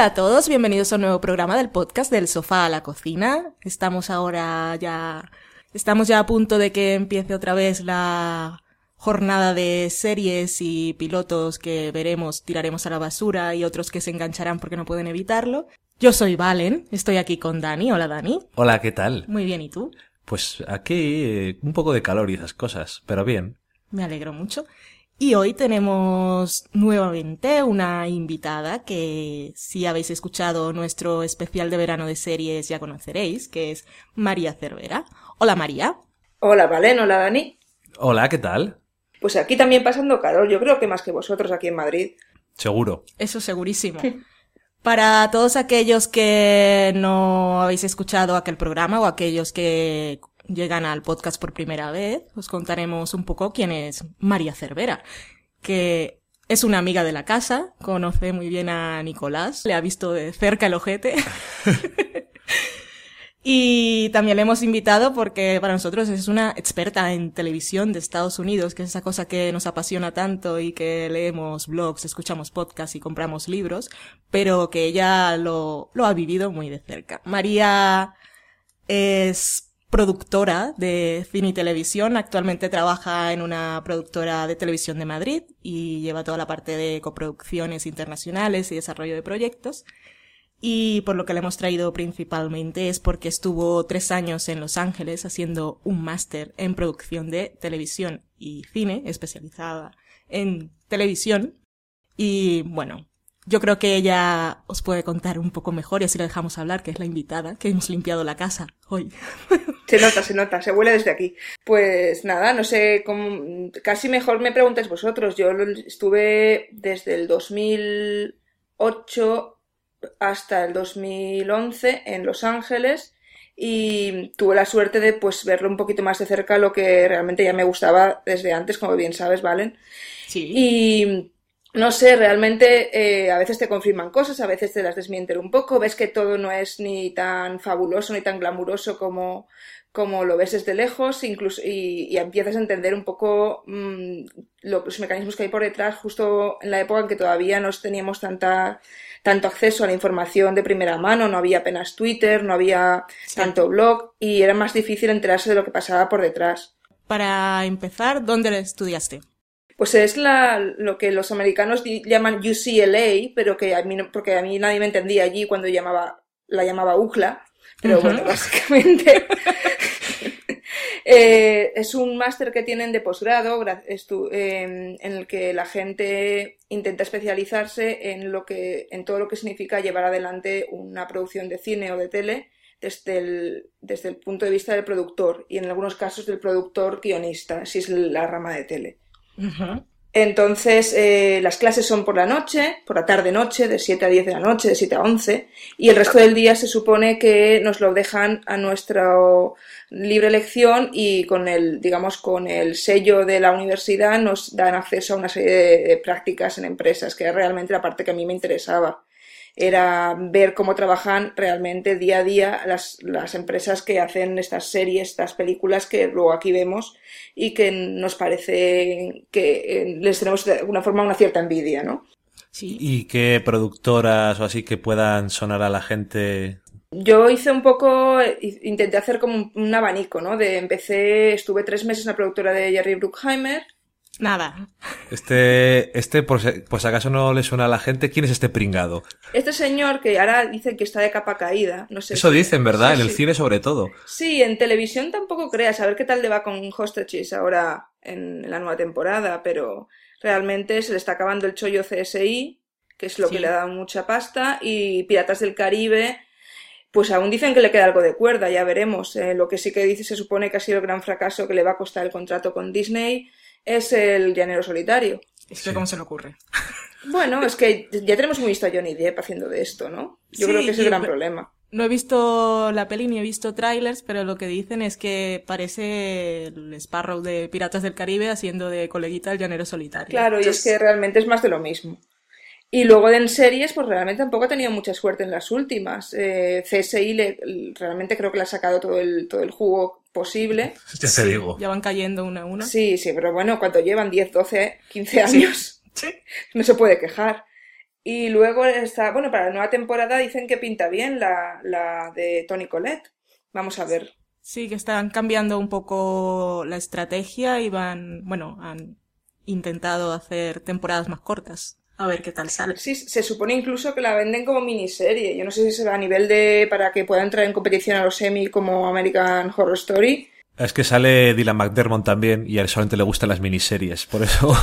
Hola a todos, bienvenidos a un nuevo programa del podcast del sofá a la cocina. Estamos ahora ya, estamos ya a punto de que empiece otra vez la jornada de series y pilotos que veremos, tiraremos a la basura y otros que se engancharán porque no pueden evitarlo. Yo soy Valen, estoy aquí con Dani. Hola Dani. Hola, ¿qué tal? Muy bien, ¿y tú? Pues aquí eh, un poco de calor y esas cosas, pero bien. Me alegro mucho. Y hoy tenemos nuevamente una invitada que si habéis escuchado nuestro especial de verano de series ya conoceréis, que es María Cervera. Hola María. Hola Valen, hola Dani. Hola, ¿qué tal? Pues aquí también pasando calor, yo creo que más que vosotros aquí en Madrid. Seguro. Eso segurísimo. Para todos aquellos que no habéis escuchado aquel programa o aquellos que llegan al podcast por primera vez, os contaremos un poco quién es María Cervera, que es una amiga de la casa, conoce muy bien a Nicolás, le ha visto de cerca el ojete. y también le hemos invitado porque para nosotros es una experta en televisión de Estados Unidos, que es esa cosa que nos apasiona tanto y que leemos blogs, escuchamos podcasts y compramos libros, pero que ella lo, lo ha vivido muy de cerca. María es productora de cine y televisión. Actualmente trabaja en una productora de televisión de Madrid y lleva toda la parte de coproducciones internacionales y desarrollo de proyectos. Y por lo que le hemos traído principalmente es porque estuvo tres años en Los Ángeles haciendo un máster en producción de televisión y cine, especializada en televisión. Y bueno, yo creo que ella os puede contar un poco mejor y así la dejamos hablar, que es la invitada, que hemos limpiado la casa hoy. Se nota, se nota, se huele desde aquí. Pues nada, no sé, cómo, casi mejor me preguntáis vosotros. Yo estuve desde el 2008 hasta el 2011 en Los Ángeles y tuve la suerte de pues verlo un poquito más de cerca, lo que realmente ya me gustaba desde antes, como bien sabes, Valen. Sí. Y no sé, realmente eh, a veces te confirman cosas, a veces te las desmienten un poco, ves que todo no es ni tan fabuloso ni tan glamuroso como, como lo ves desde lejos, incluso, y, y empiezas a entender un poco mmm, los mecanismos que hay por detrás, justo en la época en que todavía no teníamos tanta, tanto acceso a la información de primera mano, no había apenas Twitter, no había sí. tanto blog, y era más difícil enterarse de lo que pasaba por detrás. Para empezar, ¿dónde estudiaste? Pues es la, lo que los americanos llaman UCLA, pero que a mí, porque a mí nadie me entendía allí cuando llamaba, la llamaba UCLA. Pero uh -huh. bueno, básicamente eh, es un máster que tienen de posgrado eh, en el que la gente intenta especializarse en lo que, en todo lo que significa llevar adelante una producción de cine o de tele desde el, desde el punto de vista del productor y en algunos casos del productor guionista, si es la rama de tele. Entonces, eh, las clases son por la noche, por la tarde-noche, de 7 a 10 de la noche, de 7 a 11, y el resto del día se supone que nos lo dejan a nuestra libre elección y con el, digamos, con el sello de la universidad nos dan acceso a una serie de prácticas en empresas, que es realmente la parte que a mí me interesaba era ver cómo trabajan realmente día a día las, las, empresas que hacen estas series, estas películas que luego aquí vemos y que nos parece que eh, les tenemos de alguna forma una cierta envidia, ¿no? Sí. ¿Y qué productoras o así que puedan sonar a la gente? Yo hice un poco, intenté hacer como un abanico, ¿no? De empecé, estuve tres meses en la productora de Jerry Bruckheimer, Nada. Este, este, por si, pues acaso no le suena a la gente, ¿quién es este pringado? Este señor que ahora dicen que está de capa caída, no sé. Eso si... dicen, ¿verdad? Sí, en el sí. cine sobre todo. Sí, en televisión tampoco creas, a ver qué tal le va con Hostages ahora en la nueva temporada, pero realmente se le está acabando el chollo CSI, que es lo sí. que le ha dado mucha pasta, y Piratas del Caribe, pues aún dicen que le queda algo de cuerda, ya veremos. Eh, lo que sí que dice se supone que ha sido el gran fracaso que le va a costar el contrato con Disney es el llanero solitario. ¿Esto cómo se le ocurre? Bueno, es que ya tenemos muy visto a Johnny Depp haciendo de esto, ¿no? Yo sí, creo que es el gran problema. No he visto la peli ni he visto trailers, pero lo que dicen es que parece el Sparrow de Piratas del Caribe haciendo de coleguita el llanero solitario. Claro, Entonces... y es que realmente es más de lo mismo. Y luego de en series, pues realmente tampoco ha tenido mucha suerte en las últimas. Eh, CSI le, realmente creo que le ha sacado todo el, todo el jugo posible. Ya te digo. Ya van cayendo una a una. Sí, sí, pero bueno, cuando llevan 10, 12, 15 años, sí. no se puede quejar. Y luego está, bueno, para la nueva temporada dicen que pinta bien la, la de Tony Colette. Vamos a ver. Sí, que están cambiando un poco la estrategia y van, bueno, han intentado hacer temporadas más cortas. A ver qué tal sale. Sí, se supone incluso que la venden como miniserie. Yo no sé si será a nivel de para que pueda entrar en competición a los Emmy como American Horror Story. Es que sale Dylan McDermott también y a él solamente le gustan las miniseries, por eso.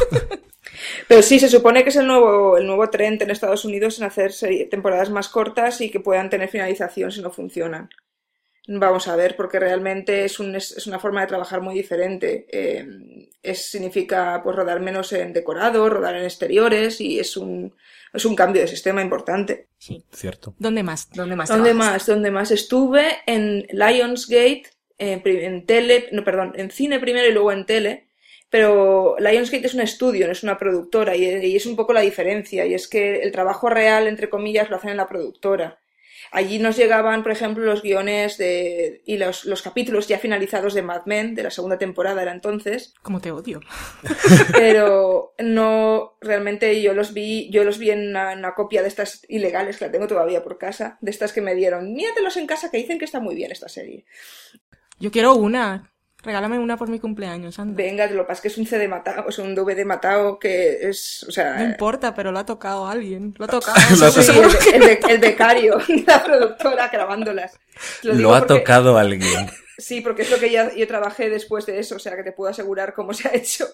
Pero sí, se supone que es el nuevo, el nuevo trend en Estados Unidos en hacer temporadas más cortas y que puedan tener finalización si no funcionan. Vamos a ver, porque realmente es, un, es, una forma de trabajar muy diferente. Eh, es, significa pues rodar menos en decorado, rodar en exteriores y es un, es un cambio de sistema importante. Sí. Cierto. ¿Dónde más? ¿Dónde más? ¿Dónde más? ¿Dónde más? Estuve en Lionsgate, en, en tele, no, perdón, en cine primero y luego en tele. Pero Lionsgate es un estudio, no es una productora, y, y es un poco la diferencia, y es que el trabajo real, entre comillas, lo hacen en la productora. Allí nos llegaban, por ejemplo, los guiones de, y los, los, capítulos ya finalizados de Mad Men, de la segunda temporada era entonces. Como te odio. Pero no, realmente yo los vi, yo los vi en una, una, copia de estas ilegales que la tengo todavía por casa, de estas que me dieron. Míratelos en casa que dicen que está muy bien esta serie. Yo quiero una. Regálame una por mi cumpleaños, anda. Venga, lo que pasa es que es un CD matado, es un DVD matado que es, o sea... No importa, pero lo ha tocado alguien. Lo ha tocado. lo sí, el, el, el, becario, la productora grabándolas. Lo, lo ha porque... tocado alguien. Sí, porque es lo que ya, yo trabajé después de eso, o sea que te puedo asegurar cómo se ha hecho,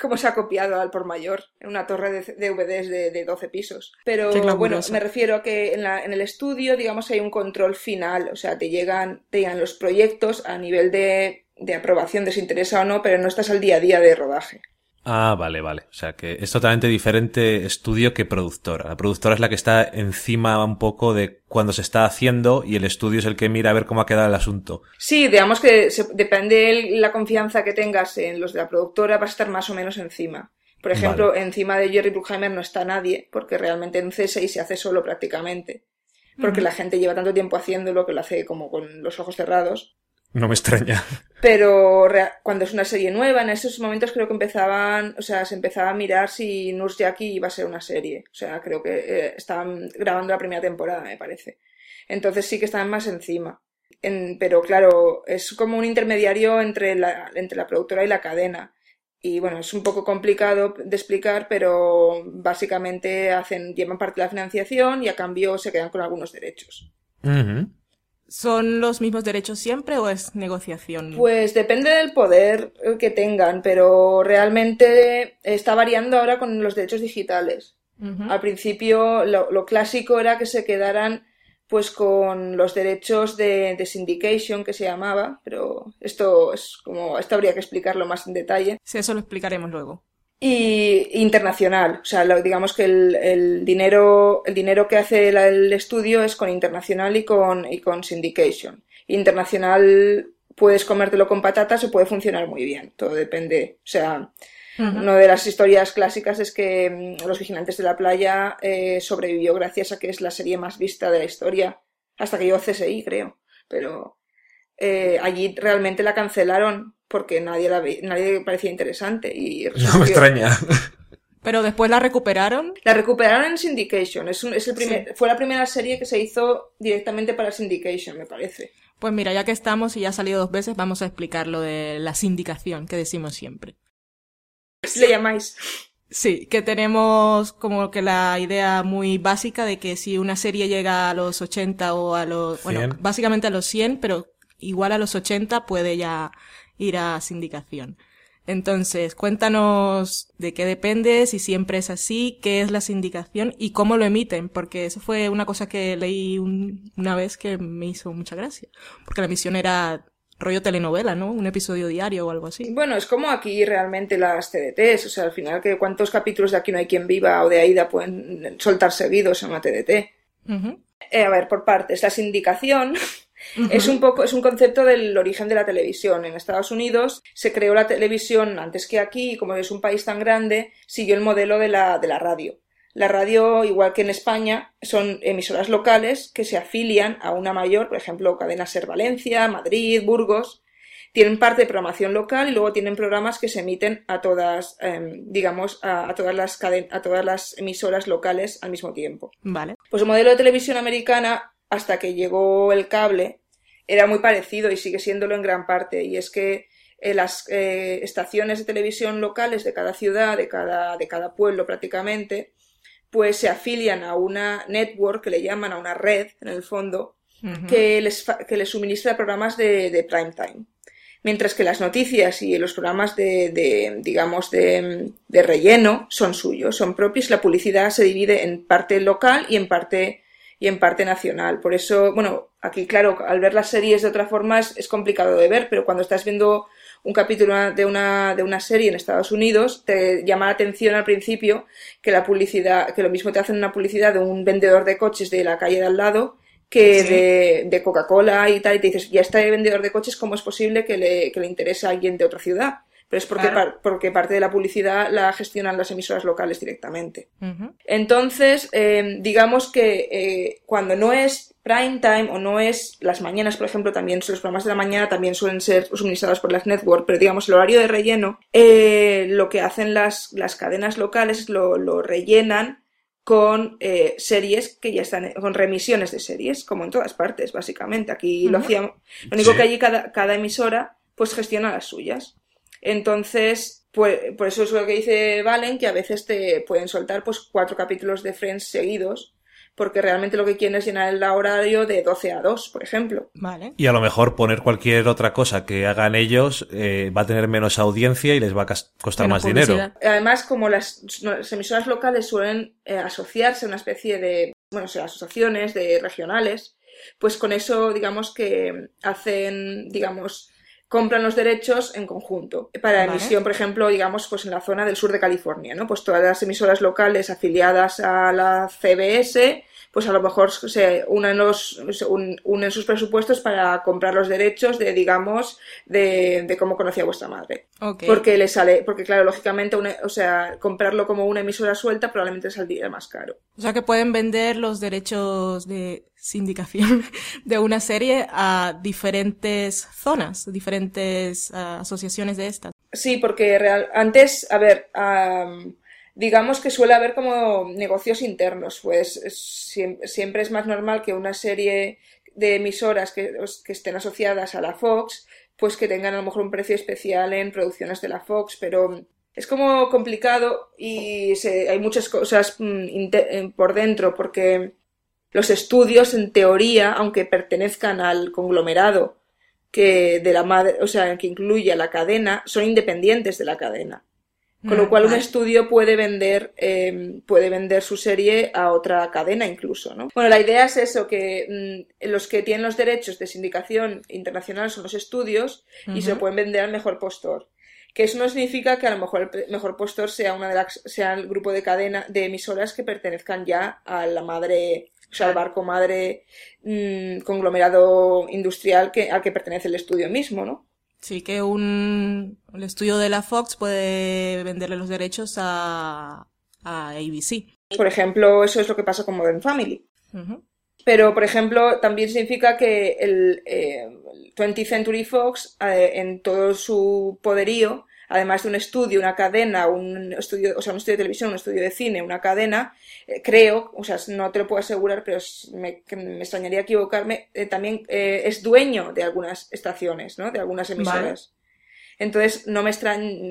cómo se ha copiado al por mayor en una torre de DVDs de, de 12 pisos. Pero bueno, me refiero a que en, la, en el estudio, digamos, hay un control final, o sea, te llegan, te llegan los proyectos a nivel de de aprobación de si interesa o no, pero no estás al día a día de rodaje. Ah, vale, vale. O sea que es totalmente diferente estudio que productora. La productora es la que está encima un poco de cuando se está haciendo y el estudio es el que mira a ver cómo ha quedado el asunto. Sí, digamos que se, depende de la confianza que tengas en los de la productora, vas a estar más o menos encima. Por ejemplo, vale. encima de Jerry Bruckheimer no está nadie, porque realmente en C6 se hace solo prácticamente. Porque uh -huh. la gente lleva tanto tiempo haciéndolo que lo hace como con los ojos cerrados. No me extraña. Pero cuando es una serie nueva, en esos momentos creo que empezaban, o sea, se empezaba a mirar si Nurse Jackie iba a ser una serie. O sea, creo que eh, estaban grabando la primera temporada, me parece. Entonces sí que estaban más encima. En, pero claro, es como un intermediario entre la, entre la productora y la cadena. Y bueno, es un poco complicado de explicar, pero básicamente hacen, llevan parte de la financiación y a cambio se quedan con algunos derechos. Uh -huh. ¿Son los mismos derechos siempre o es negociación? Pues depende del poder que tengan, pero realmente está variando ahora con los derechos digitales. Uh -huh. Al principio lo, lo, clásico era que se quedaran pues con los derechos de, de, syndication que se llamaba, pero esto es como esto habría que explicarlo más en detalle. Sí, eso lo explicaremos luego y internacional. O sea, lo, digamos que el, el, dinero, el dinero que hace el, el, estudio es con internacional y con, y con syndication. Internacional puedes comértelo con patatas o puede funcionar muy bien. Todo depende. O sea, uh -huh. una de las historias clásicas es que mm, Los Vigilantes de la Playa eh, sobrevivió gracias a que es la serie más vista de la historia. Hasta que llegó CSI, creo. Pero eh, allí realmente la cancelaron porque nadie la vi, nadie parecía interesante y no me extraña. Pero después la recuperaron. La recuperaron en Syndication es, un, es el primer, sí. fue la primera serie que se hizo directamente para Syndication me parece. Pues mira ya que estamos y ya ha salido dos veces vamos a explicar lo de la sindicación que decimos siempre. Le llamáis. Sí, que tenemos como que la idea muy básica de que si una serie llega a los 80 o a los, 100. bueno, básicamente a los 100, pero igual a los 80 puede ya ir a sindicación. Entonces, cuéntanos de qué depende, si siempre es así, qué es la sindicación y cómo lo emiten, porque eso fue una cosa que leí un, una vez que me hizo mucha gracia, porque la emisión era rollo telenovela, ¿no? Un episodio diario o algo así. Bueno, es como aquí realmente las TDTs, o sea, al final que cuántos capítulos de Aquí no hay quien viva o de Aida pueden soltar seguidos en una TDT. Uh -huh. eh, a ver, por partes, la sindicación Uh -huh. Es un poco, es un concepto del origen de la televisión. En Estados Unidos se creó la televisión antes que aquí y como es un país tan grande, siguió el modelo de la, de la radio. La radio, igual que en España, son emisoras locales que se afilian a una mayor, por ejemplo, Cadena Ser Valencia, Madrid, Burgos, tienen parte de programación local y luego tienen programas que se emiten a todas, em, digamos, a, todas las a todas las emisoras locales al mismo tiempo. Vale. Pues el modelo de televisión americana, hasta que llegó el cable, era muy parecido y sigue siéndolo en gran parte. Y es que eh, las eh, estaciones de televisión locales de cada ciudad, de cada, de cada pueblo prácticamente, pues se afilian a una network que le llaman a una red, en el fondo, que, les, que les suministra programas de, de prime time. Mientras que las noticias y los programas de, de digamos, de, de, relleno son suyos, son propios. La publicidad se divide en parte local y en parte, y en parte nacional. Por eso, bueno, aquí, claro, al ver las series de otra forma es, es complicado de ver, pero cuando estás viendo un capítulo de una, de una serie en Estados Unidos, te llama la atención al principio que la publicidad, que lo mismo te hacen una publicidad de un vendedor de coches de la calle de al lado que de, de Coca-Cola y tal, y te dices, ya está vendedor de coches, ¿cómo es posible que le, que le interese a alguien de otra ciudad? Pero es porque, porque parte de la publicidad la gestionan las emisoras locales directamente. Entonces, eh, digamos que eh, cuando no es prime time o no es las mañanas, por ejemplo, también los programas de la mañana también suelen ser suministrados por las networks, pero digamos el horario de relleno, eh, lo que hacen las, las cadenas locales lo, lo rellenan con eh, series que ya están, con remisiones de series, como en todas partes, básicamente. Aquí lo hacíamos. Lo único que allí cada, cada, emisora pues gestiona las suyas. Entonces, pues, por eso es lo que dice Valen, que a veces te pueden soltar pues cuatro capítulos de Friends seguidos porque realmente lo que quieren es llenar el horario de 12 a 2, por ejemplo. Vale. Y a lo mejor poner cualquier otra cosa que hagan ellos eh, va a tener menos audiencia y les va a costar más dinero. Además, como las, emisoras locales suelen eh, asociarse a una especie de, bueno, o sea, asociaciones de regionales, pues con eso, digamos que hacen, digamos, compran los derechos en conjunto. Para emisión, por ejemplo, digamos, pues en la zona del sur de California, ¿no? Pues todas las emisoras locales afiliadas a la CBS pues a lo mejor se unen, los, unen sus presupuestos para comprar los derechos de, digamos, de, de cómo conocía vuestra madre. Porque le sale, porque claro, lógicamente, o sea, comprarlo como una emisora suelta probablemente saldría más caro. O sea que pueden vender los derechos de sindicación de una serie a diferentes zonas, diferentes uh, asociaciones de estas. Sí, porque real, antes, a ver, um, digamos que suele haber como negocios internos, pues siempre es más normal que una serie de emisoras que, que, estén asociadas a la Fox, pues que tengan a lo mejor un precio especial en producciones de la Fox, pero es como complicado y hay muchas cosas mm, eh, por dentro porque los estudios en teoría, aunque pertenezcan al conglomerado que de la madre, o sea, que incluye a la cadena, son independientes de la cadena. Con lo mm, cual un estudio puede vender, em, puede vender su serie a otra cadena incluso, ¿no? Bueno, la idea es eso, que mm, los que tienen los derechos de sindicación internacional son los estudios y se pueden vender al mejor postor. Que eso no significa que a lo mejor el mejor postor sea una de las, sea el grupo de cadena de emisoras que pertenezcan ya a la madre, o sea, al barco madre mm, conglomerado industrial que, al que pertenece el estudio mismo, ¿no? Sí, que un el estudio de la Fox puede venderle los derechos a, a ABC. Por ejemplo, eso es lo que pasa con Modern Family. Pero, por ejemplo, también significa que el, 20th eh, Century Fox, eh, en todo su poderío, además de un estudio, una cadena, un estudio, o sea, un estudio de televisión, un estudio de cine, una cadena, eh, creo, o sea, no te lo puedo asegurar, pero me, me extrañaría equivocarme, eh, también eh, es dueño de algunas estaciones, ¿no? De algunas emisoras. Entonces, no me,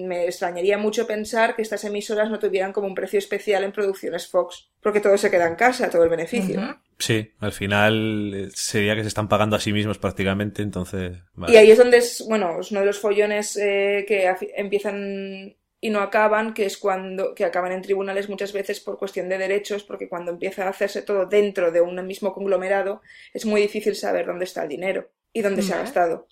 me extrañaría mucho pensar que estas emisoras no tuvieran como un precio especial en producciones Fox, porque todo se queda en casa, todo el beneficio. Sí, al final eh, sería que se están pagando a sí mismos prácticamente, entonces. Y ahí es donde es, bueno, es uno de los follones eh, que empiezan y no acaban, que es cuando que acaban en tribunales muchas veces por cuestión de derechos, porque cuando empieza a hacerse todo dentro de un mismo conglomerado, es muy difícil saber dónde está el dinero y dónde se ha gastado.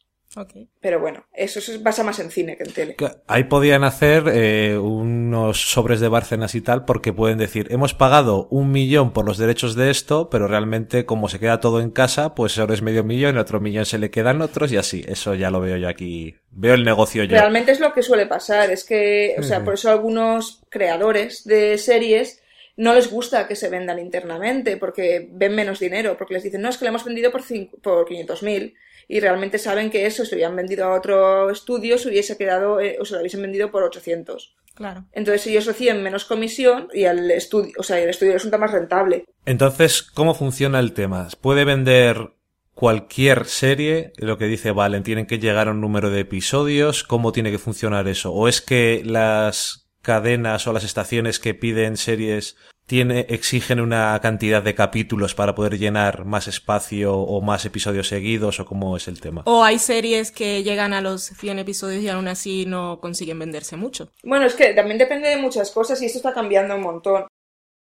Pero bueno, eso pasa más en cine que en tele. Ahí podían hacer eh, unos sobres de Bárcenas y tal, porque pueden decir, hemos pagado un millón por los derechos de esto, pero realmente como se queda todo en casa, pues ahora es medio millón, otro millón se le quedan otros y así. Eso ya lo veo yo aquí. Veo el negocio yo. Realmente es lo que suele pasar, es que, o sea, por eso algunos creadores de series no les gusta que se vendan internamente porque ven menos dinero, porque les dicen, no, es que lo hemos vendido por, por 500.000 y realmente saben que eso, si lo hubieran vendido a otro estudio, se hubiese quedado, eh, o se lo hubiesen vendido por 800. Claro. Entonces ellos reciben menos comisión y al estudio, o sea, el estudio resulta más rentable. Entonces, ¿cómo funciona el tema? ¿Puede vender cualquier serie? Lo que dice Valen, tienen que llegar a un número de episodios. ¿Cómo tiene que funcionar eso? ¿O es que las cadenas o las estaciones que piden series tiene, exigen una cantidad de capítulos para poder llenar más espacio o más episodios seguidos o cómo es el tema. O hay series que llegan a los 100 episodios y aún así no consiguen venderse mucho. Bueno, es que también depende de muchas cosas y esto está cambiando un montón.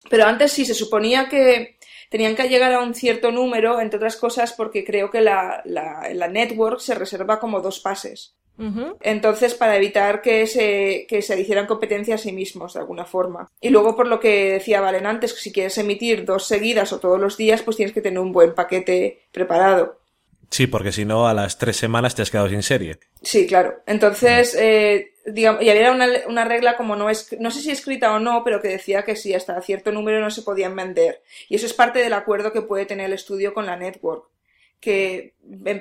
Pero antes sí se suponía que tenían que llegar a un cierto número, entre otras cosas porque creo que la, la, la network se reserva como dos pases. Entonces, para evitar que se, que se hicieran competencia a sí mismos, de alguna forma. Y luego, por lo que decía Valen antes, si quieres emitir dos seguidas o todos los días, pues tienes que tener un buen paquete preparado. Sí, porque si no, a las tres semanas te has quedado sin serie. Sí, claro. Entonces, eh, digamos, y había una, una, regla como no es, no sé si escrita o no, pero que decía que si hasta cierto número no se podían vender. Y eso es parte del acuerdo que puede tener el estudio con la network, que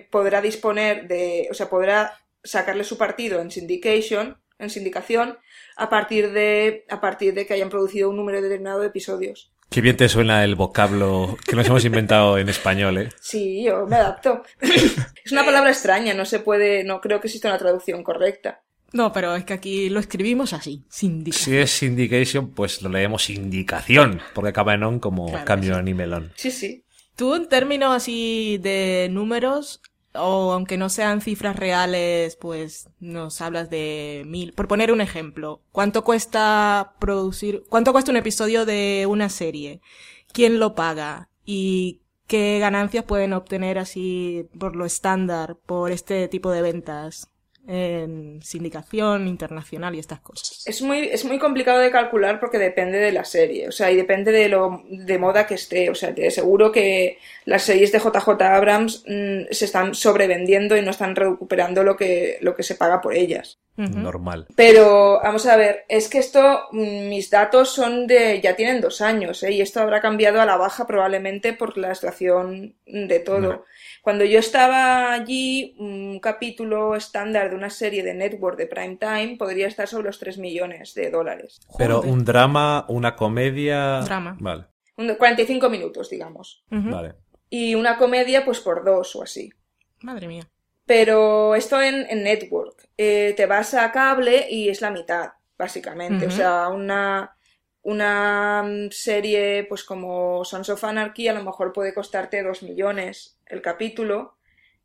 podrá disponer de, o sea, podrá sacarle su partido en syndication, en sindicación, a partir de, a partir de que hayan producido un número determinado de episodios. Qué bien te suena el vocablo que nos hemos inventado en español, ¿eh? Sí, yo me adapto. es una palabra extraña, no se puede, no creo que exista una traducción correcta. No, pero es que aquí lo escribimos así, syndication. Si es syndication, pues lo leemos indicación, porque acaba en on como claro, cambio sí. en nimelón. Sí, sí. Tú en términos así de números, o aunque no sean cifras reales, pues nos hablas de mil. Por poner un ejemplo, ¿cuánto cuesta producir, cuánto cuesta un episodio de una serie? ¿Quién lo paga? ¿Y qué ganancias pueden obtener así por lo estándar, por este tipo de ventas? En sindicación internacional y estas cosas. Es muy, es muy complicado de calcular porque depende de la serie, o sea, y depende de lo de moda que esté, o sea, te seguro que las series de JJ Abrams mmm, se están sobrevendiendo y no están recuperando lo que, lo que se paga por ellas. Uh -huh. Normal. Pero, vamos a ver, es que esto, mis datos son de, ya tienen dos años, ¿eh? y esto habrá cambiado a la baja probablemente por la situación de todo. No. Cuando yo estaba allí, un capítulo estándar de una serie de network de prime time podría estar sobre los 3 millones de dólares. Pero Joder. un drama, una comedia. Drama. Vale. 45 minutos, digamos. Uh -huh. Vale. Y una comedia, pues por dos o así. Madre mía. Pero esto en, en network. Eh, te vas a cable y es la mitad, básicamente. Uh -huh. O sea, una una serie pues como Sons of Anarchy a lo mejor puede costarte dos millones el capítulo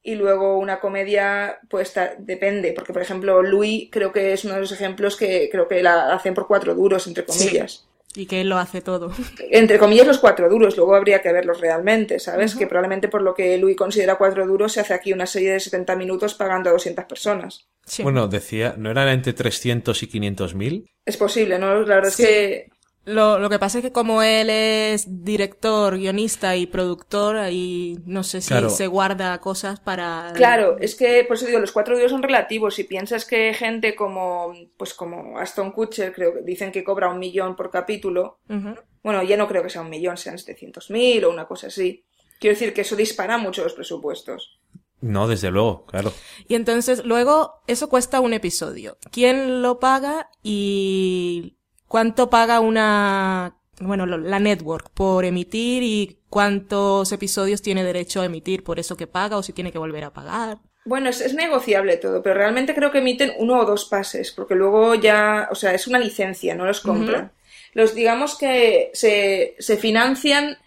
y luego una comedia pues depende porque por ejemplo Louis creo que es uno de los ejemplos que creo que la hacen por cuatro duros entre comillas sí. y que él lo hace todo entre comillas los cuatro duros luego habría que verlos realmente sabes uh -huh. que probablemente por lo que Louis considera cuatro duros se hace aquí una serie de 70 minutos pagando a 200 personas sí. bueno decía no eran entre 300 y 500 mil es posible no la verdad sí. es que lo, lo, que pasa es que como él es director, guionista y productor, ahí no sé si claro. se guarda cosas para... Claro, es que, por eso digo, los cuatro días son relativos. Si piensas que gente como, pues como Aston Kutcher, creo que dicen que cobra un millón por capítulo, uh -huh. bueno, ya no creo que sea un millón, sean 700.000 o una cosa así. Quiero decir que eso dispara mucho los presupuestos. No, desde luego, claro. Y entonces, luego, eso cuesta un episodio. ¿Quién lo paga y cuánto paga una, bueno, la network por emitir y cuántos episodios tiene derecho a emitir por eso que paga o si tiene que volver a pagar. Bueno, es, es, negociable todo, pero realmente creo que emiten uno o dos pases, porque luego ya, o sea, es una licencia, no los compran. Uh -huh. Los, digamos que se, se financian,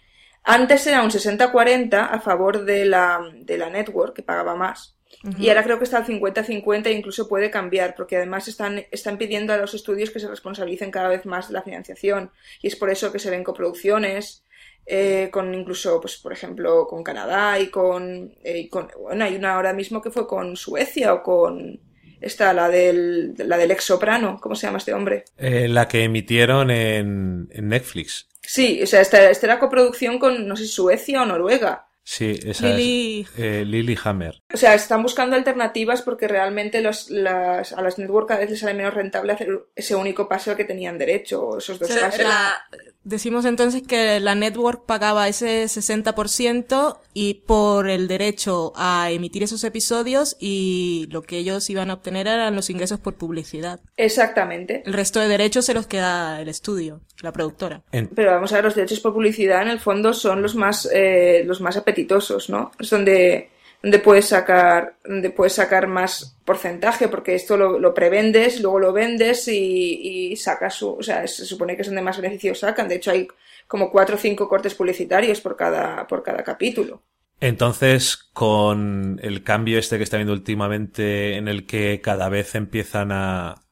antes era un 60-40 a favor de la, de la network, que pagaba más. Uh -huh. Y ahora creo que está al 50-50 e incluso puede cambiar, porque además están, están pidiendo a los estudios que se responsabilicen cada vez más de la financiación. Y es por eso que se ven coproducciones, eh, con incluso, pues, por ejemplo, con Canadá y con, eh, y con, Bueno, hay una ahora mismo que fue con Suecia o con. Esta, la del, la del ex soprano, ¿cómo se llama este hombre? Eh, la que emitieron en, en Netflix. Sí, o sea, esta, esta era coproducción con, no sé, Suecia o Noruega. Sí, esa Lily... es eh, Lily Hammer. O sea, están buscando alternativas porque realmente los, las, a las networks cada vez les sale menos rentable hacer ese único paso al que tenían derecho, o esos dos o sea, pasos. La, Decimos entonces que la network pagaba ese 60% y por el derecho a emitir esos episodios y lo que ellos iban a obtener eran los ingresos por publicidad. Exactamente. El resto de derechos se los queda el estudio, la productora. Pero vamos a ver, los derechos por publicidad en el fondo son los más, eh, los más apetitosos, ¿no? Es donde donde puedes sacar, donde puedes sacar más porcentaje, porque esto lo, lo prevendes, luego lo vendes y, y sacas su, o sea, se supone que es donde más beneficios sacan. De hecho, hay como cuatro o cinco cortes publicitarios por cada, por cada capítulo. Entonces, con el cambio este que está viendo últimamente, en el que cada vez empiezan a,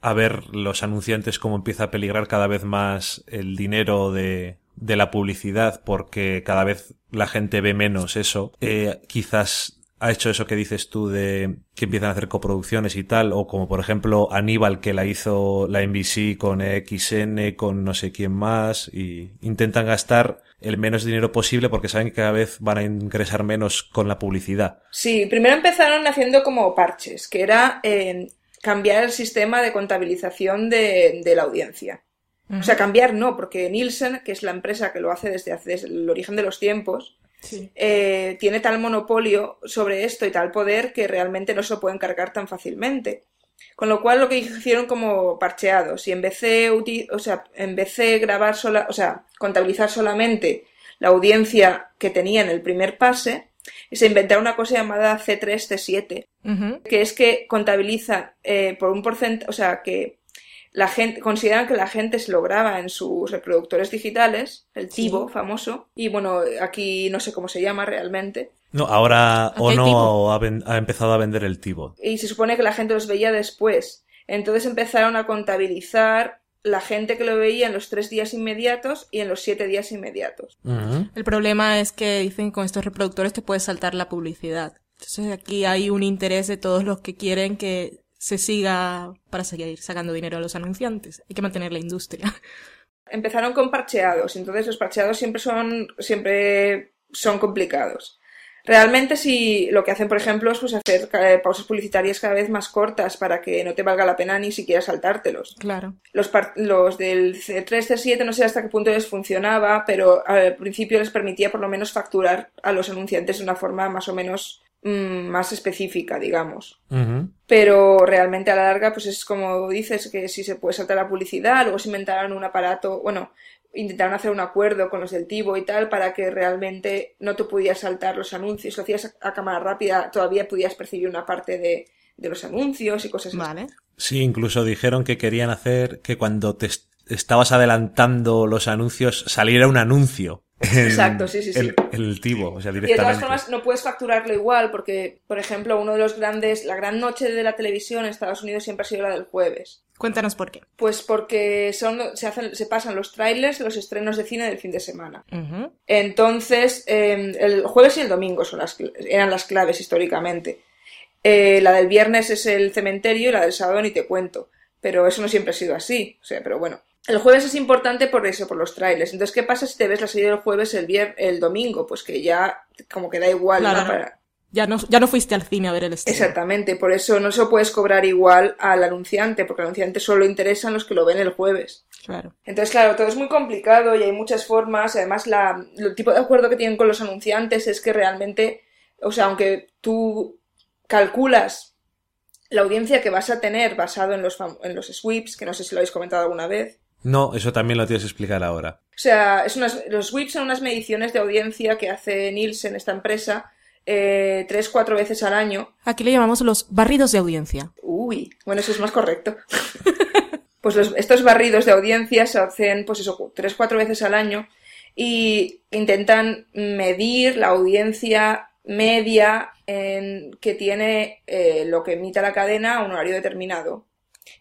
a ver los anunciantes cómo empieza a peligrar cada vez más el dinero de, de la publicidad porque cada vez la gente ve menos eso, eh, quizás ha hecho eso que dices tú de que empiezan a hacer coproducciones y tal, o como por ejemplo Aníbal que la hizo la NBC con XN, con no sé quién más, y intentan gastar el menos dinero posible porque saben que cada vez van a ingresar menos con la publicidad. Sí, primero empezaron haciendo como parches, que era eh, cambiar el sistema de contabilización de, de la audiencia. O sea, cambiar no, porque Nielsen, que es la empresa que lo hace desde, desde el origen de los tiempos, Sí. eh, tiene tal monopolio sobre esto y tal poder que realmente no se lo pueden cargar tan fácilmente. Con lo cual lo que hicieron como parcheados y en vez de, o sea, en vez de grabar sola, o sea, contabilizar solamente la audiencia que tenía en el primer pase, se inventaron una cosa llamada C3, C7, Ujú. que es que contabiliza eh, por un porcentaje, o sea, que la gente, consideran que la gente se lo graba en sus reproductores digitales, el Sí. TiVo famoso, y bueno, aquí no sé cómo se llama realmente, No, ahora Ono ha, ha empezado a vender el Tivo. y se supone que la gente los veía después. Entonces empezaron a contabilizar la gente que lo veía en los tres días inmediatos y en los siete días inmediatos. El problema es que dicen que con estos reproductores te puedes saltar la publicidad. Entonces aquí hay un interés de todos los que quieren que se siga para seguir sacando dinero a los anunciantes. Hay que mantener la industria. Empezaron con parcheados, entonces los parcheados siempre son, siempre son complicados. Realmente si lo que hacen, por ejemplo, es pues hacer eh, pausas publicitarias cada vez más cortas para que no te valga la pena ni siquiera saltártelos. Claro. Los, los del C3, C7 no sé hasta qué punto les funcionaba, pero al principio les permitía por lo menos facturar a los anunciantes de una forma más o menos más específica, digamos. Pero realmente a la larga, pues es como dices, que si se puede saltar la publicidad, luego se inventaron un aparato, bueno, intentaron hacer un acuerdo con los del Tivo y tal para que realmente no te pudieras saltar los anuncios, lo hacías a, a cámara rápida, todavía podías percibir una parte de, de los anuncios y cosas así. Vale. Sí, incluso dijeron que querían hacer que cuando te est- estabas adelantando los anuncios saliera un anuncio. Exacto, sí, sí, sí. El, el Tivo, o sea, Y de todas directamente. formas no puedes facturarlo igual porque, por ejemplo, uno de los grandes, la gran noche de la televisión en Estados Unidos siempre ha sido la del jueves. Cuéntanos por qué. Pues porque son, se, hacen, se pasan los trailers los estrenos de cine del fin de semana. Entonces, eh, el jueves y el domingo son las, eran las claves históricamente. Eh, la del viernes es el cementerio y la del sábado ni te cuento. Pero eso no siempre ha sido así. O sea, pero bueno. El jueves es importante por eso, por los trailers. Entonces, ¿qué pasa si te ves la serie del jueves el, vier el domingo? Pues que ya como que da igual, ¿no? Claro. Para- Ya no, ya no fuiste al cine a ver el estreno. Exactamente, por eso no se lo puedes cobrar igual al anunciante, porque al anunciante solo interesan los que lo ven el jueves. Claro. Entonces, claro, todo es muy complicado y hay muchas formas. Además, la, el tipo de acuerdo que tienen con los anunciantes es que realmente, o sea, aunque tú calculas la audiencia que vas a tener basado en los, en los sweeps, que no sé si lo habéis comentado alguna vez. No, eso también lo tienes que explicar ahora. O sea, es unas, los sweeps son unas mediciones de audiencia que hace Nielsen, esta empresa, eh, tres, cuatro veces al año Aquí le llamamos los barridos de audiencia. Uy, bueno, eso es más correcto. Pues los- estos barridos de audiencia se hacen, pues eso, tres, cuatro veces al año y intentan medir la audiencia media en- que tiene eh, lo que emita la cadena a un horario determinado.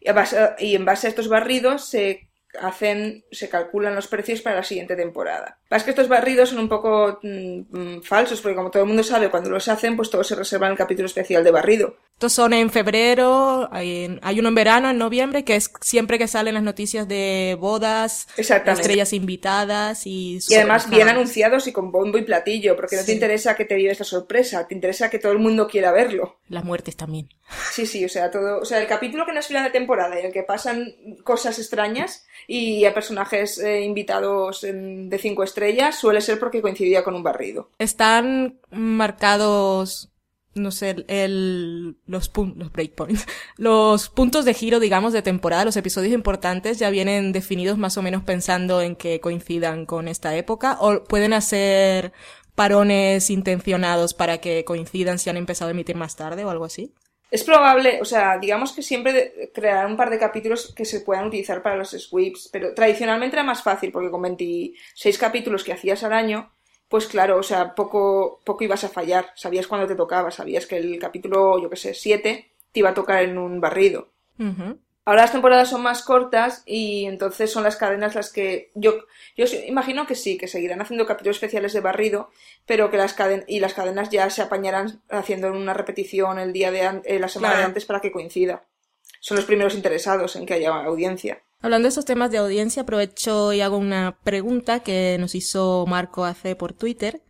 Y, a base- y en base a estos barridos se hacen, se calculan los precios para la siguiente temporada. Pasa que estos barridos son un poco mm, mm, falsos, porque como todo el mundo sabe, cuando los hacen, pues todos se reservan el capítulo especial de barrido. Estos son en febrero, hay, hay, uno en verano, en noviembre, que es siempre que salen las noticias de bodas, estrellas invitadas y... Y además bien anunciados y con bombo y platillo, porque no te interesa que te vives la sorpresa, te interesa que todo el mundo quiera verlo. Las muertes también. Sí, sí, o sea, todo, o sea, el capítulo que no es final de temporada, en el que pasan cosas extrañas y a personajes eh, invitados de cinco estrellas, suele ser porque coincidía con un barrido. Están marcados no sé, el, los, los breakpoints, los puntos de giro, digamos, de temporada, los episodios importantes ya vienen definidos más o menos pensando en que coincidan con esta época o pueden hacer parones intencionados para que coincidan si han empezado a emitir más tarde o algo así. Es probable, o sea, digamos que siempre crear un par de capítulos que se puedan utilizar para los sweeps, pero tradicionalmente era más fácil porque con 26 capítulos que hacías al año, pues claro, o sea, poco, poco ibas a fallar. Sabías cuándo te tocaba, sabías que el capítulo, yo qué sé, 7 te iba a tocar en un barrido. Ahora las temporadas son más cortas y entonces son las cadenas las que yo yo imagino que sí, que seguirán haciendo capítulos especiales de barrido, pero que las cadenas y las cadenas ya se apañarán haciendo una repetición el día de eh, la semana de antes para que coincida. Son los primeros interesados en que haya audiencia. Hablando de esos temas de audiencia, aprovecho y hago una pregunta que nos hizo Marco hace por Twitter,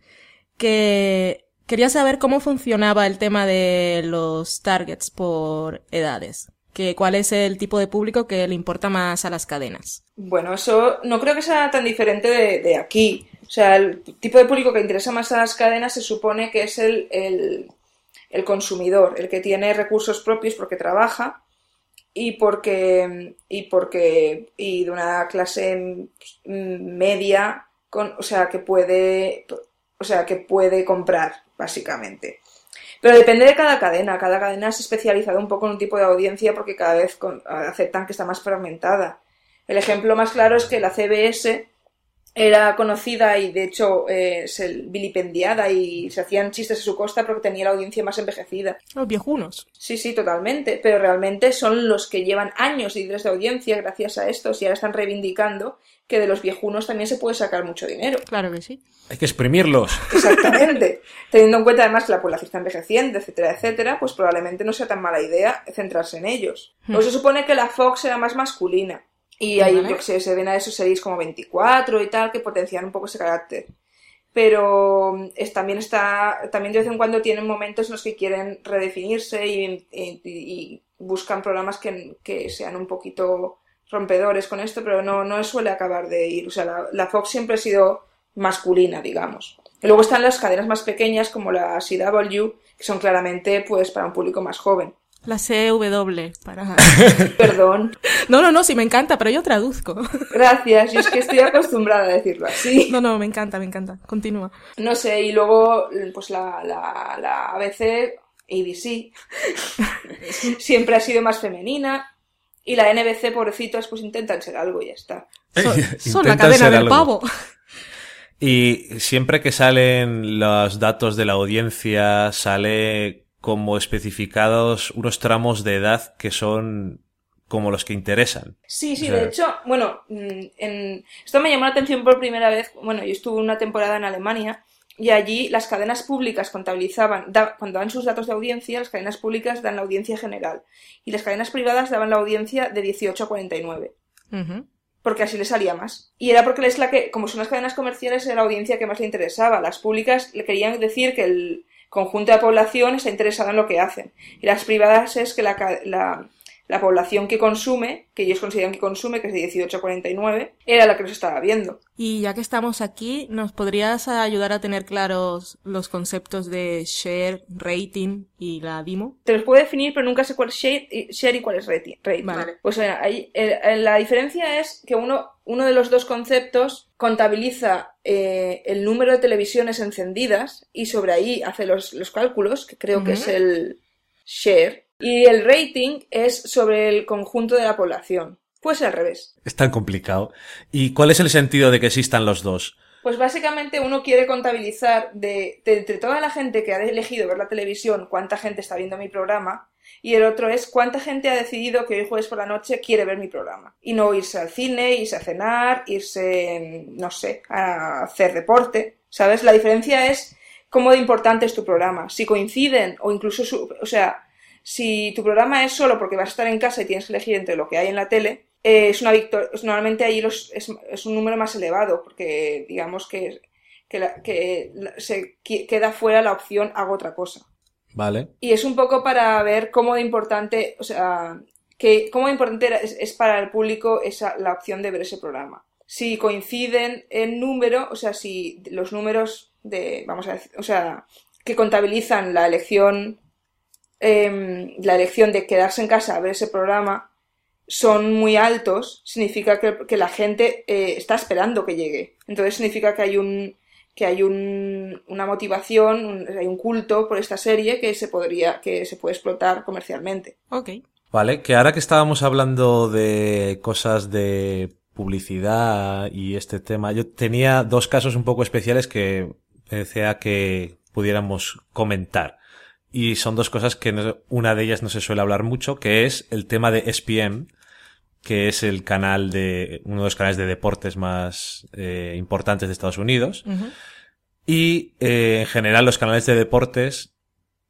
que quería saber cómo funcionaba el tema de los targets por edades. Que, ¿Cuál es el tipo de público que le importa más a las cadenas? Bueno, eso no creo que sea tan diferente de, aquí. O sea, el tipo de público que interesa más a las cadenas se supone que es el, el, el consumidor, el que tiene recursos propios porque trabaja y porque y porque y de una clase media con, o sea que puede o sea que puede comprar básicamente. Pero depende de cada cadena. Cada cadena se ha especializado un poco en un tipo de audiencia porque cada vez aceptan que está más fragmentada. El ejemplo más claro es que la CBS era conocida y de hecho eh, se vilipendiada y se hacían chistes a su costa porque tenía la audiencia más envejecida. Los viejunos. Sí, sí, totalmente. Pero realmente son los que llevan años de de audiencia gracias a estos y ahora están reivindicando que de los viejunos también se puede sacar mucho dinero. Claro que sí. Hay que exprimirlos. Exactamente. Teniendo en cuenta además que la población está envejeciendo, etcétera, etcétera, pues probablemente no sea tan mala idea centrarse en ellos. Hmm. O se supone que la Fox era más masculina. Y ahí, yo que sé, se ven a esos series como 24 y tal, que potencian un poco ese carácter. Pero es, también está, también de vez en cuando tienen momentos en los que quieren redefinirse y, buscan programas que, que, sean un poquito rompedores con esto, pero no, no suele acabar de ir. O sea, la, la Fox siempre ha sido masculina, digamos. Y luego están las cadenas más pequeñas como la CW, que son claramente pues para un público más joven. La CW, para... Perdón. No, no, no, sí me encanta, pero yo traduzco. Gracias, yo es que estoy acostumbrada a decirlo así. No, no, me encanta, me encanta. Continúa. No sé, y luego, pues la, la, la ABC, ABC, siempre ha sido más femenina. Y la NBC, pobrecitos, pues intentan ser algo y ya está. Son, la cadena del pavo. Y siempre que salen los datos de la audiencia, sale como especificados unos tramos de edad que son como los que interesan. Sí, sí, de hecho, bueno, mm, en... esto me llamó la atención por primera vez, bueno, yo estuve una temporada en Alemania y allí las cadenas públicas contabilizaban, cuando dan sus datos de audiencia, las cadenas públicas dan la audiencia general y las cadenas privadas daban la audiencia de 18 a 49. Porque así le salía más. Y era porque es la que, como son las cadenas comerciales, era la audiencia que más le interesaba. Las públicas le querían decir que el, conjunto de la población está interesada en lo que hacen. Y las privadas es que la, la, la población que consume, que ellos consideran que consume, que es de 18 a 49, era la que nos estaba viendo. Y ya que estamos aquí, ¿nos podrías ayudar a tener claros los conceptos de share, rating y la DIMO? Te los puedo definir, pero nunca sé cuál es share, y cuál es rating. Vale. Pues ahí, la diferencia es que uno, uno de los dos conceptos contabiliza eh, el número de televisiones encendidas y sobre ahí hace los, los cálculos, que creo que es el share, y el rating es sobre el conjunto de la población. Pues al revés. Es tan complicado. ¿Y cuál es el sentido de que existan los dos? Pues básicamente uno quiere contabilizar de, entre toda la gente que ha elegido ver la televisión cuánta gente está viendo mi programa y el otro es cuánta gente ha decidido que hoy jueves por la noche quiere ver mi programa y no irse al cine, irse a cenar, irse, no sé, a hacer deporte. ¿Sabes? La diferencia es cómo de importante es tu programa. Si coinciden o incluso, o sea, si tu programa es solo porque vas a estar en casa y tienes que elegir entre lo que hay en la tele, eh, es una victoria. Normalmente ahí los, es, un número más elevado, porque digamos que, que, la, se queda fuera la opción hago otra cosa. Vale. Y es un poco para ver cómo de importante, o sea, que cómo de importante es, para el público esa, la opción de ver ese programa. Si coinciden en número, o sea, si los números de, vamos a decir, o sea, que contabilizan la elección, eh, la elección de quedarse en casa a ver ese programa, son muy altos, significa que, que la gente eh, está esperando que llegue. Entonces significa que hay un que hay un, una motivación, un, hay un culto por esta serie que se podría, que se puede explotar comercialmente. Ok. Vale, que ahora que estábamos hablando de cosas de publicidad y este tema, yo tenía dos casos un poco especiales que decía que pudiéramos comentar. Y son dos cosas que no, una de ellas no se suele hablar mucho, que es el tema de SPM, que es el canal de, uno de los canales de deportes más eh, importantes de Estados Unidos. Y eh, en general los canales de deportes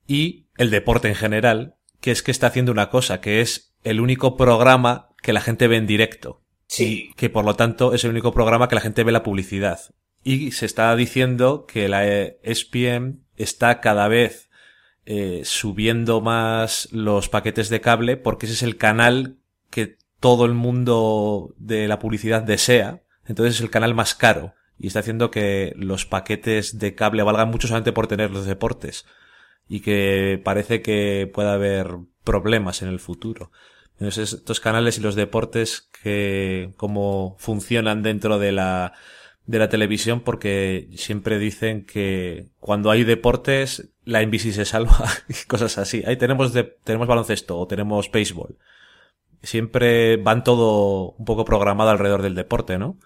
y el deporte en general, que es que está haciendo una cosa, que es el único programa que la gente ve en directo. Sí. Y que por lo tanto es el único programa que la gente ve la publicidad. Y se está diciendo que la eh, ESPN está cada vez eh, subiendo más los paquetes de cable porque ese es el canal que todo el mundo de la publicidad desea. Entonces es el canal más caro y está haciendo que los paquetes de cable valgan mucho solamente por tener los deportes y que parece que pueda haber problemas en el futuro. Entonces estos canales y los deportes que cómo funcionan dentro de la de la televisión porque siempre dicen que cuando hay deportes la NBC se salva cosas así. Ahí tenemos de, tenemos baloncesto o tenemos béisbol. Siempre van todo un poco programado alrededor del deporte, ¿no?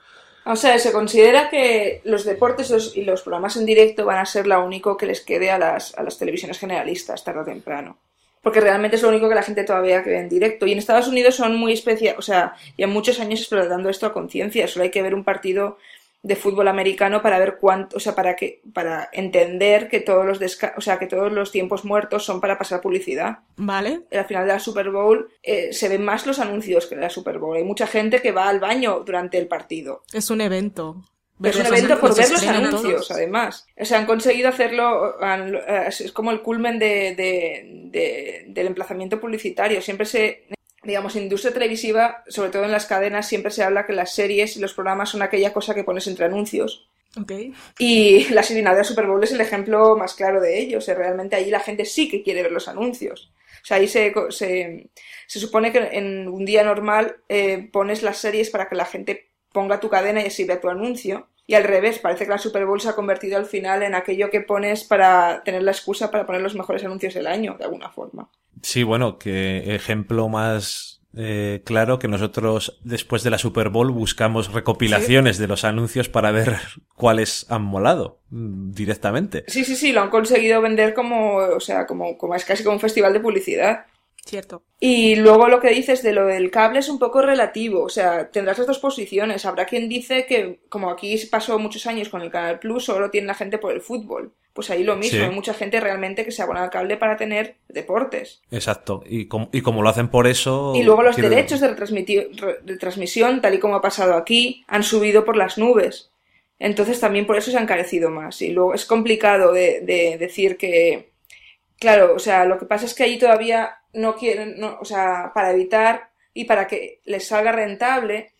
O sea, se considera que los deportes y los programas en directo van a ser lo único que les quede a las, a las televisiones generalistas tarde o temprano. Porque realmente es lo único que la gente todavía ve en directo. Y en Estados Unidos son muy especiales, o sea, ya muchos años explotando esto a conciencia. Solo hay que ver un partido de fútbol americano para ver cuánto, o sea, para que, para entender que todos los desca o sea, que todos los tiempos muertos son para pasar publicidad. Vale. Al final de la Super Bowl eh, se ven más los anuncios que en la Super Bowl. Hay mucha gente que va al baño durante el partido. Es un evento. Es un evento por ver los anuncios, todos. además. O sea, han conseguido hacerlo, eh, es como el culmen de, de- de- del emplazamiento publicitario. Siempre se, digamos, en industria televisiva, sobre todo en las cadenas, siempre se habla que las series y los programas son aquella cosa que pones entre anuncios. Ok. Y la serenidad de Super Bowl es el ejemplo más claro de ello. O sea, realmente allí la gente sí que quiere ver los anuncios. O sea, ahí se, se, se supone que en un día normal eh, pones las series para que la gente ponga tu cadena y así vea tu anuncio. Y al revés, parece que la Super Bowl se ha convertido al final en aquello que pones para tener la excusa para poner los mejores anuncios del año, de alguna forma. Sí, bueno, que ejemplo más eh, claro que nosotros después de la Super Bowl buscamos recopilaciones de los anuncios para ver cuáles han molado mm, directamente. Sí, sí, sí, lo han conseguido vender como, o sea, como, como es casi como un festival de publicidad. Cierto. Y luego lo que dices de lo del cable es un poco relativo, o sea, tendrás las dos posiciones. Habrá quien dice que, como aquí pasó muchos años con el Canal Plus, solo tiene la gente por el fútbol. Pues ahí lo mismo, Sí. hay mucha gente realmente que se abona al cable para tener deportes. Exacto. Y, com- y como lo hacen por eso... Y luego los quiero- derechos de, de transmisión, tal y como ha pasado aquí, han subido por las nubes. Entonces también por eso se ha encarecido más. Y luego es complicado de, de decir que, claro, o sea, lo que pasa es que allí todavía no quieren, no, o sea, para evitar y para que les salga rentable,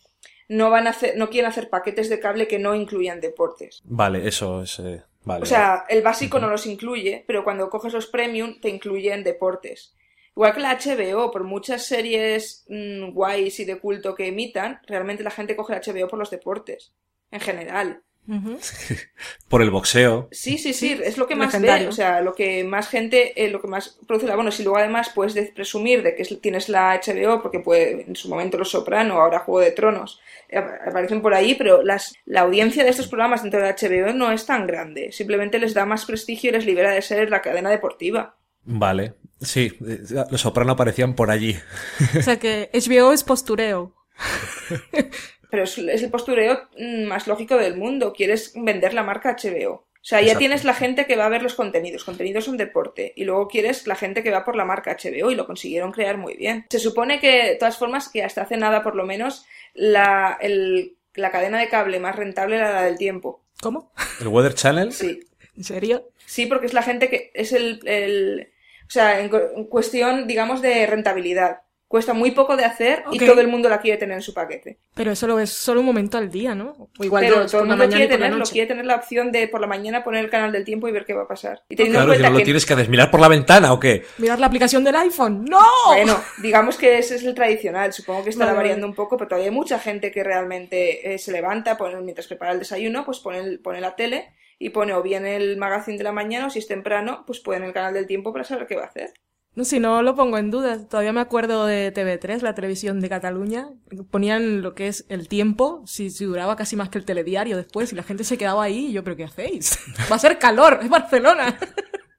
no van a hacer, no quieren hacer paquetes de cable que no incluyan deportes. Vale, eso es... eh, vale. O sea, el básico no los incluye, pero cuando coges los premium te incluyen deportes. Igual que la HBO, por muchas series mm, guays y de culto que emitan, realmente la gente coge la HBO por los deportes, en general. Por el boxeo. Sí, sí, sí, es lo que más ve, o sea, lo que más gente, eh, lo que más produce la... Bueno, si luego además puedes de- presumir de que es- tienes la HBO, porque puede, en su momento Los Soprano, ahora Juego de Tronos, eh, ap- aparecen por ahí, pero las, la audiencia de estos programas dentro de la HBO no es tan grande, simplemente les da más prestigio y les libera de ser la cadena deportiva. Vale. Sí, eh, los soprano aparecían por allí. O sea que HBO es postureo. Pero es, es el postureo mm, más lógico del mundo, quieres vender la marca HBO. O sea, ya Exacto. tienes la gente que va a ver los contenidos. Contenidos son deporte. Y luego quieres la gente que va por la marca HBO y lo consiguieron crear muy bien. Se supone que, de todas formas, que hasta hace nada por lo menos, la, el- la cadena de cable más rentable era la del tiempo. ¿Cómo? ¿El Weather Channel? Sí. ¿En serio? Sí, porque es la gente que es el, el- o sea, en cuestión, digamos, de rentabilidad. Cuesta muy poco de hacer y todo el mundo la quiere tener en su paquete. Pero eso lo es solo un momento al día, ¿no? O igual Pero dos, todo el mundo quiere tenerlo, quiere tener la opción de por la mañana poner el canal del tiempo y ver qué va a pasar. Y teniendo Claro, en si no lo que tienes que desmirar por la ventana o qué. Mirar la aplicación del iPhone. ¡No! Bueno, digamos que ese es el tradicional. Supongo que estará variando un poco, pero todavía hay mucha gente que realmente eh, se levanta, pone, mientras prepara el desayuno, pues pone, el- pone la tele y pone o bien el magazine de la mañana o si es temprano, pues pone el canal del tiempo para saber qué va a hacer. No, si no lo pongo en duda. Todavía me acuerdo de TV3, la televisión de Cataluña. Ponían lo que es el tiempo, si, si duraba casi más que el telediario después, y la gente se quedaba ahí, y yo, ¿pero qué hacéis? Va a ser calor, es Barcelona.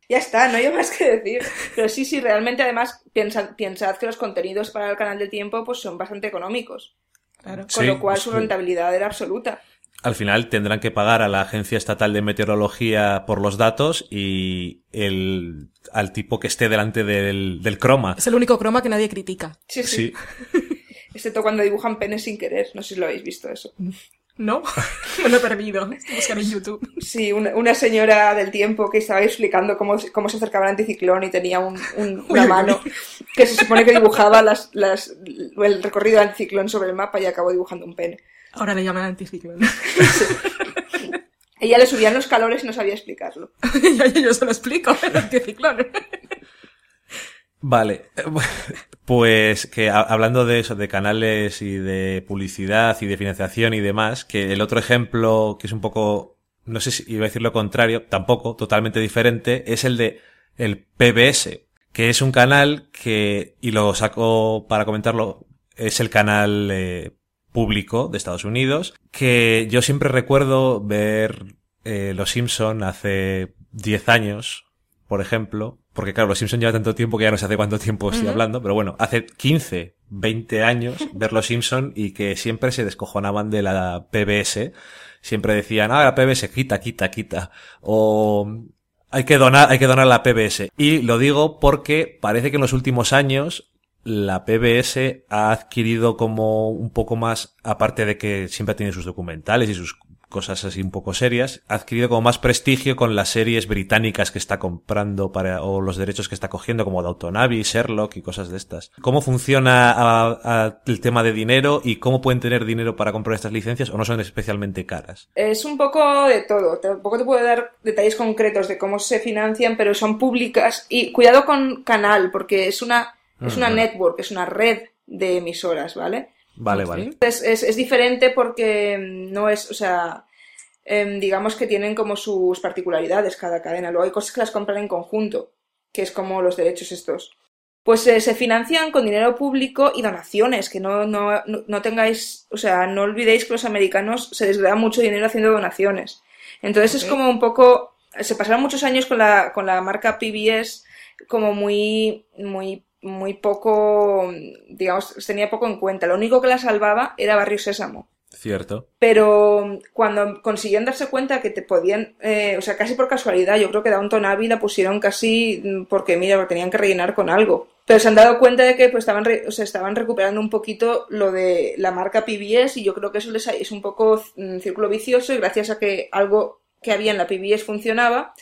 Ya está, no hay más que decir. Pero sí, sí, realmente además piensa- pensad que los contenidos para el canal del tiempo pues son bastante económicos. Claro. Con Sí, lo cual su sí. rentabilidad era absoluta. Al final tendrán que pagar a la Agencia Estatal de Meteorología por los datos y el, al tipo que esté delante del, del croma. Es el único croma que nadie critica. Sí, sí, Sí. Excepto cuando dibujan penes sin querer. No sé si lo habéis visto eso. ¿No? Me lo he perdido. Buscar en YouTube. Sí, una, una señora del tiempo que estaba explicando cómo, se- cómo se acercaba el anticiclón y tenía un- un- una uy, mano que se supone que dibujaba las, las, el recorrido del anticiclón sobre el mapa y acabó dibujando un pene. Ahora le llaman anticiclón. Ella le subían los calores y no sabía explicarlo. yo, yo- yo se lo explico, el anticiclón. Vale, pues que hablando de eso, de canales y de publicidad y de financiación y demás, que el otro ejemplo que es un poco, no sé si iba a decir lo contrario, tampoco, totalmente diferente, es el de el PBS, que es un canal que, y lo saco para comentarlo, es el canal eh, público de Estados Unidos, que yo siempre recuerdo ver eh, Los Simpson hace 10 años, por ejemplo, porque claro, Los Simpson lleva tanto tiempo que ya no sé hace cuánto tiempo estoy hablando, pero bueno, hace 15, 20 años ver Los Simpson y que siempre se descojonaban de la PBS, siempre decían, ah, la PBS, quita, quita, quita, o hay que donar, hay que donar la PBS. Y lo digo porque parece que en los últimos años la PBS ha adquirido como un poco más, aparte de que siempre ha tenido sus documentales y sus cosas así un poco serias, ha adquirido como más prestigio con las series británicas que está comprando para, o los derechos que está cogiendo, como Abbey, Sherlock y cosas de estas. ¿Cómo funciona el tema de dinero y cómo pueden tener dinero para comprar estas licencias o no son especialmente caras? Es un poco de todo. Tampoco te puedo dar detalles concretos de cómo se financian, pero son públicas. Y cuidado con canal, porque es una, es una Ujú. network, es una red de emisoras, ¿vale? Vale, vale. Es, es, es diferente porque mm, no es, o sea, em, digamos que tienen como sus particularidades cada cadena. Luego hay cosas que las compran en conjunto, que es como los derechos estos. Pues eh, se financian con dinero público y donaciones, que no, no, no, no tengáis, o sea, no olvidéis que los americanos se les da mucho dinero haciendo donaciones. Entonces es como un poco, se pasaron muchos años con la, con la marca PBS como muy, muy, muy poco, digamos, se tenía poco en cuenta. Lo único que la salvaba era Barrio Sésamo. Cierto. Pero cuando consiguieron darse cuenta que te podían, eh, o sea, casi por casualidad, yo creo que Downton Abbey la pusieron casi mm, porque, mira, lo tenían que rellenar con algo. Pero se han dado cuenta de que pues, estaban, re- o sea, estaban recuperando un poquito lo de la marca PBS y yo creo que eso les ha- es un poco un círculo vicioso y gracias a que algo que había en la PBS funcionaba,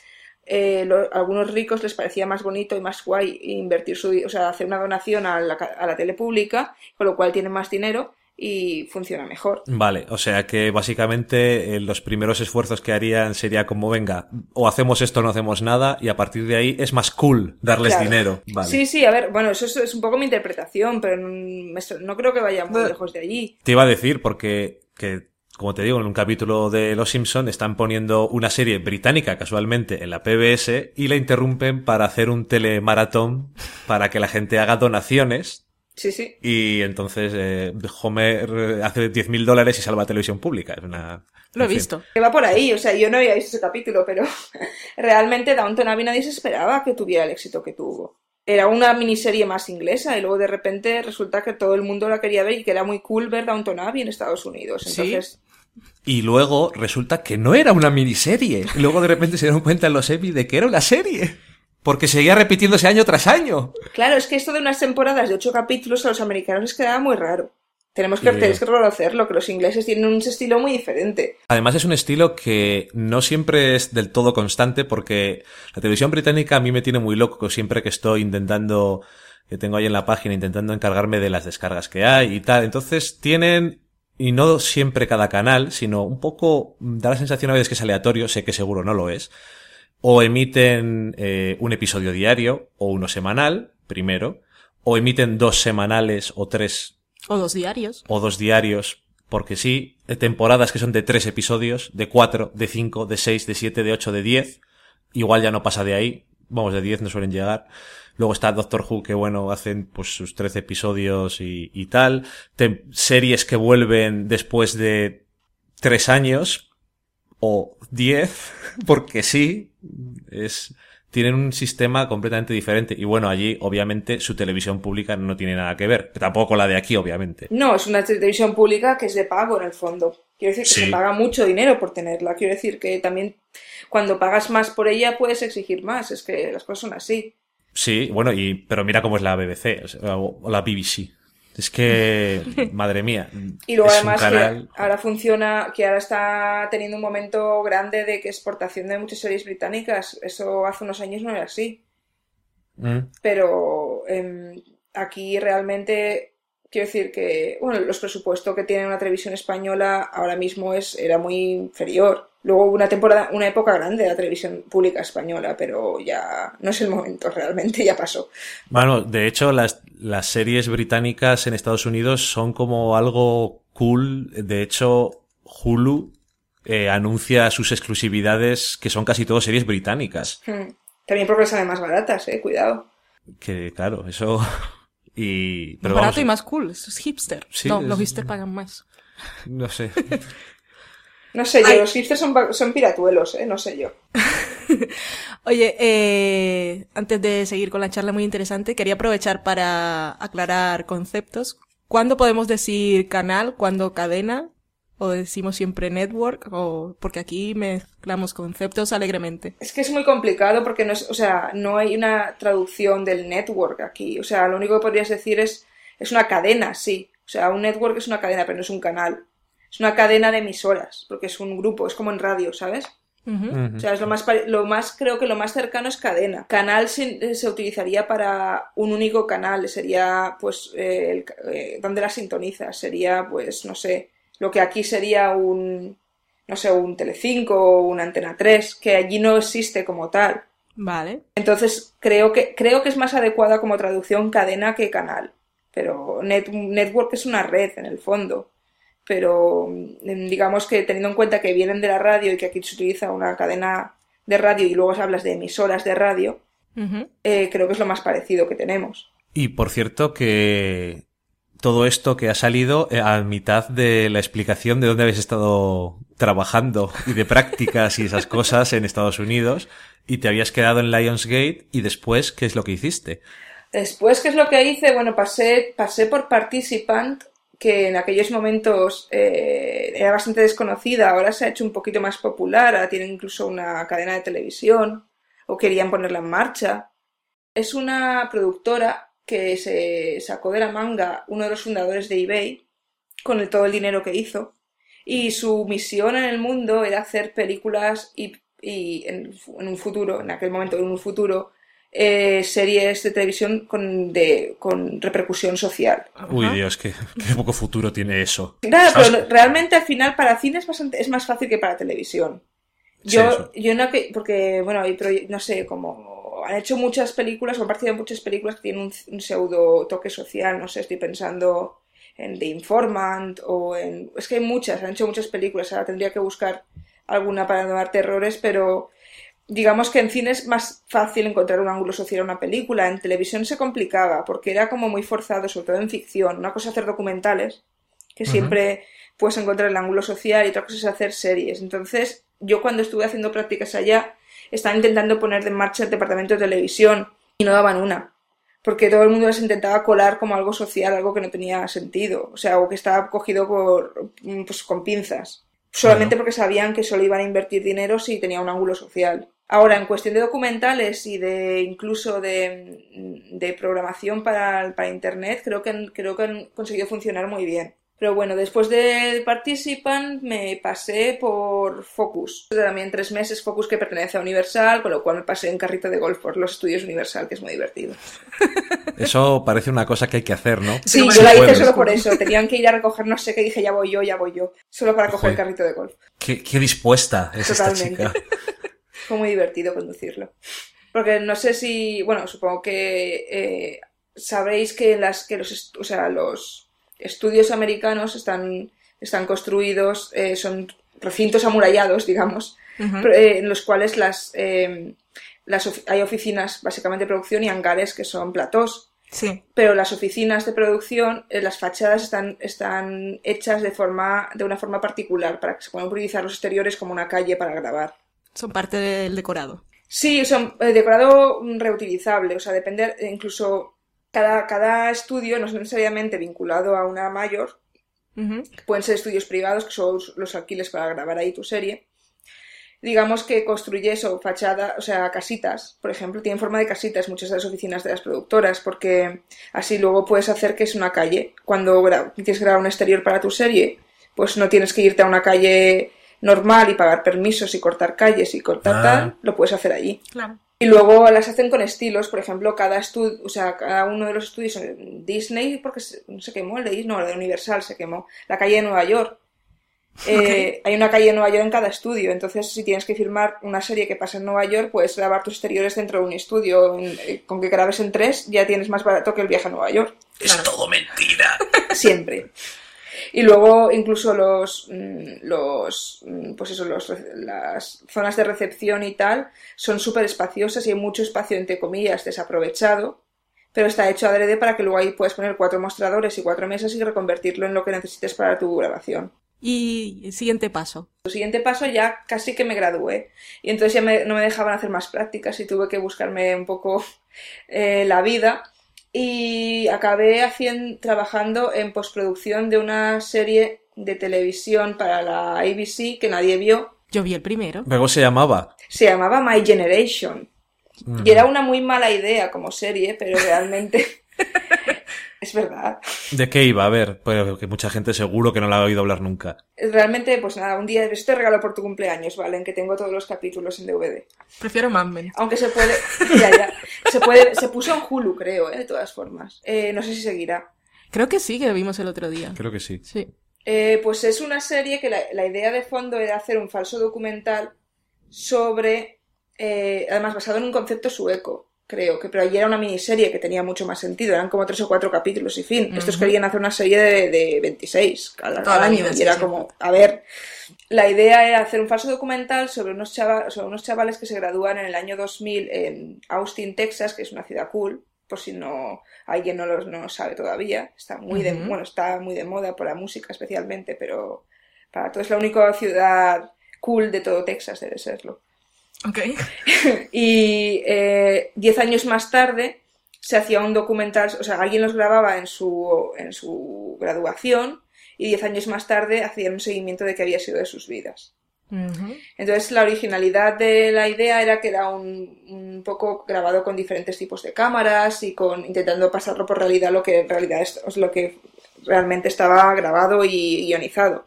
eh, lo- a algunos ricos les parecía más bonito y más guay invertir su, o sea, hacer una donación a la, a la tele pública, con lo cual tienen más dinero y funciona mejor. Vale, o sea que básicamente eh, los primeros esfuerzos que harían sería como, venga, o hacemos esto o no hacemos nada, y a partir de ahí es más cool darles Claro. dinero. Vale. Sí, sí, a ver, bueno, eso es, es un poco mi interpretación, pero no, creo que vaya muy lejos de allí. Te iba a decir porque, que, como te digo, en un capítulo de Los Simpson están poniendo una serie británica casualmente en la PBS y la interrumpen para hacer un telemaratón para que la gente haga donaciones Sí, sí. y entonces eh, Homer eh, hace 10.000 dólares y salva televisión pública. Es una... Lo he en fin. visto. Que va por ahí, o sea, yo no había visto ese capítulo, pero realmente Downton Abbey nadie se esperaba que tuviera el éxito que tuvo. Era una miniserie más inglesa y luego de repente resulta que todo el mundo la quería ver y que era muy cool ver Downton Abbey en Estados Unidos. Sí. Entonces, Y luego resulta que no era una miniserie. Y luego de repente se dieron cuenta en los Emmy de que era una serie. Porque seguía repitiéndose año tras año. Claro, es que esto de unas temporadas de ocho capítulos a los americanos les quedaba muy raro. Tenemos que, tenéis que reconocerlo, que los ingleses tienen un estilo muy diferente. Además es un estilo que no siempre es del todo constante porque la televisión británica a mí me tiene muy loco siempre que estoy intentando, que tengo ahí en la página intentando encargarme de las descargas que hay y tal. Entonces tienen, y no siempre cada canal, sino un poco, da la sensación a veces que es aleatorio, sé que seguro no lo es, o emiten eh, un episodio diario o uno semanal, primero, o emiten dos semanales o tres o dos diarios. O dos diarios, porque sí, temporadas que son de tres episodios, de cuatro, de cinco, de seis, de siete, de ocho, de diez. Igual ya no pasa de ahí. Vamos, de diez no suelen llegar. Luego está Doctor Who, que bueno, hacen pues sus trece episodios y, y tal. series que vuelven después de tres años. O diez, porque sí. Es, tienen un sistema completamente diferente. Y bueno, allí, obviamente, su televisión pública no tiene nada que ver. Tampoco la de aquí, obviamente. No, es una televisión pública que es de pago, en el fondo. Quiero decir que se paga mucho dinero por tenerla. Quiero decir que también cuando pagas más por ella puedes exigir más. Es que las cosas son así. Sí, bueno, y pero mira cómo es la BBC o la BBC. Es que, madre mía. Y luego además que ahora funciona, que ahora está teniendo un momento grande de que exportación de muchas series británicas. Eso hace unos años no era así. Mm. Pero em, aquí realmente quiero decir que, bueno, los presupuestos que tiene una televisión española ahora mismo es, era muy inferior. Luego hubo una temporada, una época grande de la televisión pública española, pero ya no es el momento realmente, ya pasó. Bueno, de hecho, las, las series británicas en Estados Unidos son como algo cool. De hecho, Hulu eh, anuncia sus exclusividades, que son casi todas series británicas. Hmm. También porque salen más baratas, eh, cuidado. Que claro, eso. Y, pero barato y más cool, eso es hipster. no, los hipsters pagan más. No sé. No sé yo, los hipsters son, piratuelos, ¿eh? No sé yo. Oye, eh, antes de seguir con la charla muy interesante, quería aprovechar para aclarar conceptos. ¿Cuándo podemos decir canal? ¿Cuándo cadena? ¿O decimos siempre network? O, porque aquí mezclamos conceptos alegremente. Es que es muy complicado porque no es, o sea, no hay una traducción del network aquí. O sea, lo único que podrías decir es, es una cadena, sí. O sea, un network es una cadena, pero no es un canal es una cadena de emisoras, porque es un grupo, es como en radio, ¿sabes? O sea, es lo más, lo más, creo que lo más cercano es cadena. Canal se, se utilizaría para un único canal, sería, pues, eh, eh, ¿dónde la sintonizas? Sería, pues, no sé, lo que aquí sería un, no sé, un Telecinco o una Antena 3, que allí no existe como tal. Vale. Entonces, creo que, creo que es más adecuada como traducción cadena que canal. Pero network es una red, en el fondo pero mm, digamos que teniendo en cuenta que vienen de la radio y que aquí se utiliza una cadena de radio y luego hablas de emisoras de radio, eh, creo que es lo más parecido que tenemos. Y por cierto que todo esto que ha salido eh, a mitad de la explicación de dónde habéis estado trabajando y de prácticas y esas cosas en Estados Unidos y te habías quedado en Lionsgate y después, ¿qué es lo que hiciste? Después, ¿qué es lo que hice? Bueno, pasé, pasé por Participant que en aquellos momentos eh, era bastante desconocida, ahora se ha hecho un poquito más popular, ahora tiene incluso una cadena de televisión o querían ponerla en marcha. Es una productora que se sacó de la manga uno de los fundadores de eBay con todo el dinero que hizo y su misión en el mundo era hacer películas y, en, un futuro, en aquel momento en un futuro, eh, series de televisión con, de, con repercusión social. Uy, Dios, qué, poco futuro tiene eso. Claro, pero realmente al final para cine es, bastante, es más fácil que para televisión. Yo, yo no que, porque, bueno, no sé, como han hecho muchas películas, o han partido muchas películas que tienen un, pseudo toque social, no sé, estoy pensando en The Informant o en... Es que hay muchas, han hecho muchas películas, ahora tendría que buscar alguna para no dar terrores, pero digamos que en cine es más fácil encontrar un ángulo social a una película, en televisión se complicaba porque era como muy forzado, sobre todo en ficción. Una cosa es hacer documentales, que siempre puedes encontrar el ángulo social y otra cosa es hacer series. Entonces, yo cuando estuve haciendo prácticas allá, estaba intentando poner en marcha el departamento de televisión y no daban una. Porque todo el mundo les intentaba colar como algo social, algo que no tenía sentido. O sea, algo que estaba cogido por, pues, con pinzas. Solamente porque sabían que solo iban a invertir dinero si tenía un ángulo social. Ahora, en cuestión de documentales y de incluso de, de programación para, para Internet, creo que, creo que han conseguido funcionar muy bien. Pero bueno, después de Participant me pasé por Focus. También tres meses Focus que pertenece a Universal, con lo cual me pasé en carrito de golf por los estudios Universal, que es muy divertido. Eso parece una cosa que hay que hacer, ¿no? Sí, yo la hice solo por eso. Tenían que ir a recoger no sé qué, dije ya voy yo, ya voy yo. Solo para coger el carrito de golf. Qué, qué dispuesta es Totalmente. esta chica. Fue muy divertido conducirlo. Porque no sé si, bueno, supongo que eh, sabréis que las que los, o sea, los estudios americanos están, están construidos, eh, son recintos amurallados, digamos, eh, en los cuales las, eh, las hay oficinas básicamente de producción y hangares que son platós. Sí. Pero las oficinas de producción, las fachadas están, están hechas de, forma, de una forma particular para que se puedan utilizar los exteriores como una calle para grabar. Son parte del decorado. Sí, son decorado reutilizable, o sea, depende, incluso cada, cada estudio no es necesariamente vinculado a una mayor, pueden ser estudios privados, que son los alquiles para grabar ahí tu serie. Digamos que construyes o fachada, o sea, casitas, por ejemplo, tienen forma de casitas muchas de las oficinas de las productoras, porque así luego puedes hacer que es una calle. Cuando quieres grabar un exterior para tu serie, pues no tienes que irte a una calle normal y pagar permisos y cortar calles y cortar ah. tal, lo puedes hacer allí. Claro. Y luego las hacen con estilos, por ejemplo, cada estudio, o sea, cada uno de los estudios en Disney, porque se, se quemó el de Disney, no, el de Universal se quemó, la calle de Nueva York. Eh, hay una calle de Nueva York en cada estudio, entonces si tienes que filmar una serie que pasa en Nueva York, puedes grabar tus exteriores dentro de un estudio. Eh, con que grabes en tres, ya tienes más barato que el viaje a Nueva York. Es todo mentira. Siempre. Y luego incluso los, mm, los mm, pues eso, los, las zonas de recepción y tal son súper espaciosas y hay mucho espacio, entre comillas, desaprovechado, pero está hecho adrede para que luego ahí puedes poner cuatro mostradores y cuatro mesas y reconvertirlo en lo que necesites para tu grabación. Y el siguiente paso. El siguiente paso ya casi que me gradué. Y entonces ya no me dejaban hacer más prácticas y tuve que buscarme un poco eh, la vida y acabé haciendo, trabajando en postproducción de una serie de televisión para la ABC que nadie vio. Yo vi el primero. ¿Cómo se llamaba? Se llamaba My Generation. Y era una muy mala idea como serie, pero realmente Es verdad. ¿De qué iba? A ver, pues que mucha gente seguro que no la ha oído hablar nunca. Realmente, pues nada, un día esto te regalo por tu cumpleaños, ¿vale? En que tengo todos los capítulos en DVD. Prefiero Mad Aunque se puede, ya, ya. Se puede, se puso en Hulu, creo, ¿eh? De todas formas. Eh, no sé si seguirá. Creo que sí, que lo vimos el otro día. Creo que sí. Sí. Eh, pues es una serie que la, la, idea de fondo era hacer un falso documental sobre, eh, además basado en un concepto sueco creo que, pero allí era una miniserie que tenía mucho más sentido, eran como tres o cuatro capítulos y fin. Estos querían hacer una serie de, de 26 cada, año y era como, a ver, la idea era hacer un falso documental sobre unos, sobre unos chavales que se gradúan en el año 2000 en Austin, Texas, que es una ciudad cool, por si no alguien no lo, no sabe todavía, está muy de, bueno, está muy de moda por la música especialmente, pero para todo es la única ciudad cool de todo Texas, debe serlo. Ok. y eh, diez años más tarde se hacía un documental, o sea, alguien los grababa en su, en su graduación y diez años más tarde hacían un seguimiento de qué había sido de sus vidas. Entonces la originalidad de la idea era que era un, un, poco grabado con diferentes tipos de cámaras y con intentando pasarlo por realidad lo que en realidad es, lo que realmente estaba grabado y ionizado.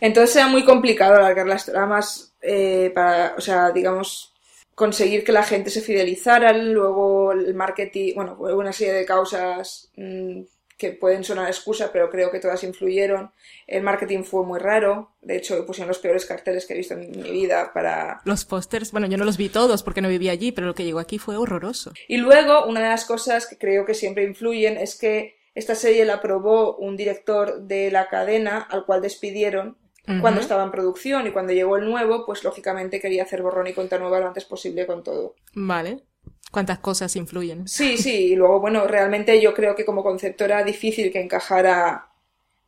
Entonces era muy complicado alargar las tramas eh, para, o sea, digamos, conseguir que la gente se fidelizara, luego el marketing, bueno, una serie de causas mm, que pueden sonar excusa, pero creo que todas influyeron. El marketing fue muy raro, de hecho pusieron los peores carteles que he visto en mi vida para... Los pósters, bueno, yo no los vi todos porque no vivía allí, pero lo que llegó aquí fue horroroso. Y luego, una de las cosas que creo que siempre influyen es que esta serie la aprobó un director de la cadena al cual despidieron cuando estaba en producción y cuando llegó el nuevo, pues lógicamente quería hacer borrón y cuenta nueva lo antes posible con todo. Vale. ¿Cuántas cosas influyen? Sí, sí, y luego, bueno, realmente yo creo que como concepto era difícil que encajara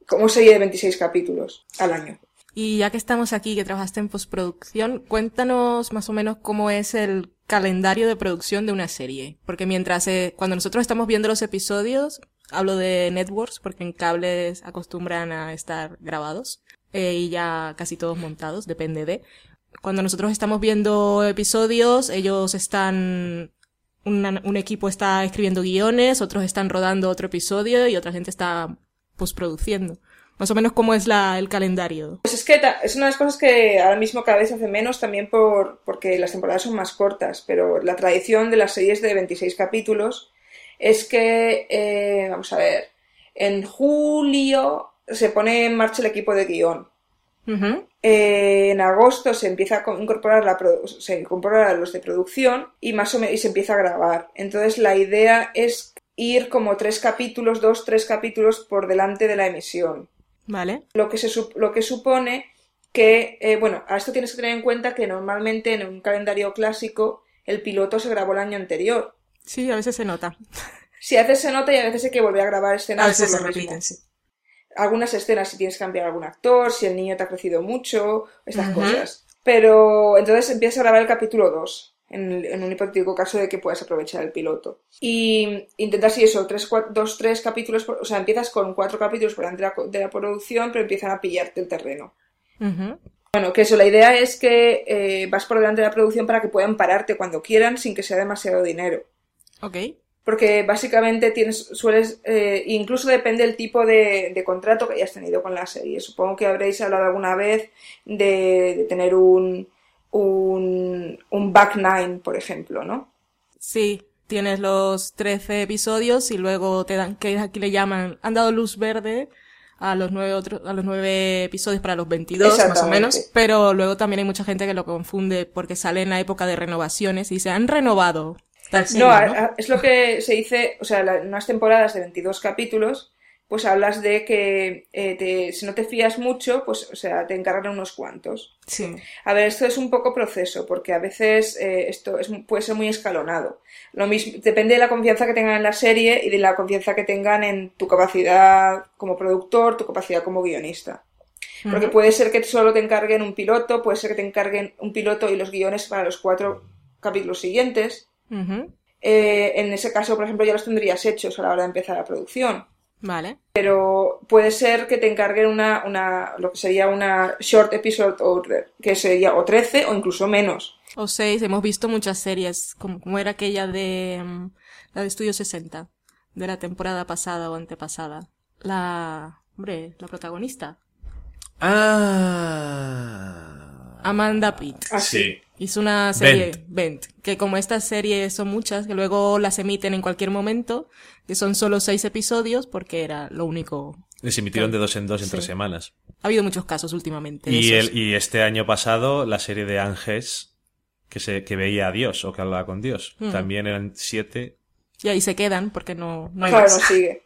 como serie de 26 capítulos al año. Y ya que estamos aquí, que trabajaste en postproducción, cuéntanos más o menos cómo es el calendario de producción de una serie. Porque mientras, eh, cuando nosotros estamos viendo los episodios, Hablo de networks porque en cables acostumbran a estar grabados eh, y ya casi todos montados, depende de. Cuando nosotros estamos viendo episodios, ellos están un equipo está escribiendo guiones, otros están rodando otro episodio y otra gente está postproduciendo. Más o menos cómo es la, el calendario. Pues es que es una de las cosas que ahora mismo cada vez hace menos también por, porque las temporadas son más cortas, pero la tradición de las series de 26 capítulos es que, eh, vamos a ver, en julio se pone en marcha el equipo de guion. Eh, en agosto se empieza a incorporar la se incorporan los de producción y más o menos y se empieza a grabar. Entonces la idea es ir como tres capítulos, dos, tres capítulos por delante de la emisión. Vale. Lo que, se, lo que supone que, eh, bueno, a esto tienes que tener en cuenta que normalmente en un calendario clásico el piloto se grabó el año anterior. Sí, a veces se nota. Sí, a veces se nota y a veces hay que volver a grabar escenas. A veces se repiten, sí algunas escenas si tienes que cambiar algún actor, si el niño te ha crecido mucho, estas cosas. Pero entonces empiezas a grabar el capítulo 2, en, un hipotético caso de que puedas aprovechar el piloto. Y intentas, si eso, tres, dos, tres capítulos, o sea, empiezas con cuatro capítulos por delante de la, producción, pero empiezan a pillarte el terreno. Bueno, que eso, la idea es que eh, vas por delante de la producción para que puedan pararte cuando quieran sin que sea demasiado dinero. Ok porque básicamente tienes, sueles, eh, incluso depende del tipo de, contrato que hayas tenido con la serie. Supongo que habréis hablado alguna vez de, tener un, un, un, back nine, por ejemplo, ¿no? Sí, tienes los 13 episodios y luego te dan, que aquí le llaman, han dado luz verde a los nueve otros, a los nueve episodios para los 22, más o menos. Pero luego también hay mucha gente que lo confunde porque sale en la época de renovaciones y se han renovado no, es lo que se dice, o sea, en unas temporadas de 22 capítulos, pues hablas de que eh, si no te fías mucho, pues, o sea, te encargan unos cuantos. Sí. A ver, esto es un poco proceso, porque a veces eh, esto es, puede ser muy escalonado. Lo mismo, depende de la confianza que tengan en la serie y de la confianza que tengan en tu capacidad como productor, tu capacidad como guionista. Porque puede ser que solo te encarguen un piloto, puede ser que te encarguen un piloto y los guiones para los cuatro capítulos siguientes. Eh, en ese caso, por ejemplo, ya los tendrías hechos a la hora de empezar la producción. Vale. Pero puede ser que te encarguen una, una, lo que sería una short episode order, que sería o 13 o incluso menos. O 6, hemos visto muchas series, como, era aquella de, mm, la de Estudio 60, de la temporada pasada o antepasada. La, hombre, la protagonista. Ah. Amanda Pitt. Ah, sí. Hizo una serie, Bent. que como estas series son muchas, que luego las emiten en cualquier momento, que son solo seis episodios, porque era lo único. Les emitieron de dos en dos en tres semanas. Ha habido muchos casos últimamente. Y, el, y este año pasado, la serie de Ángeles, que se, que veía a Dios, o que hablaba con Dios. Hmm. También eran siete. Y ahí se quedan, porque no, no hay Claro, no sigue.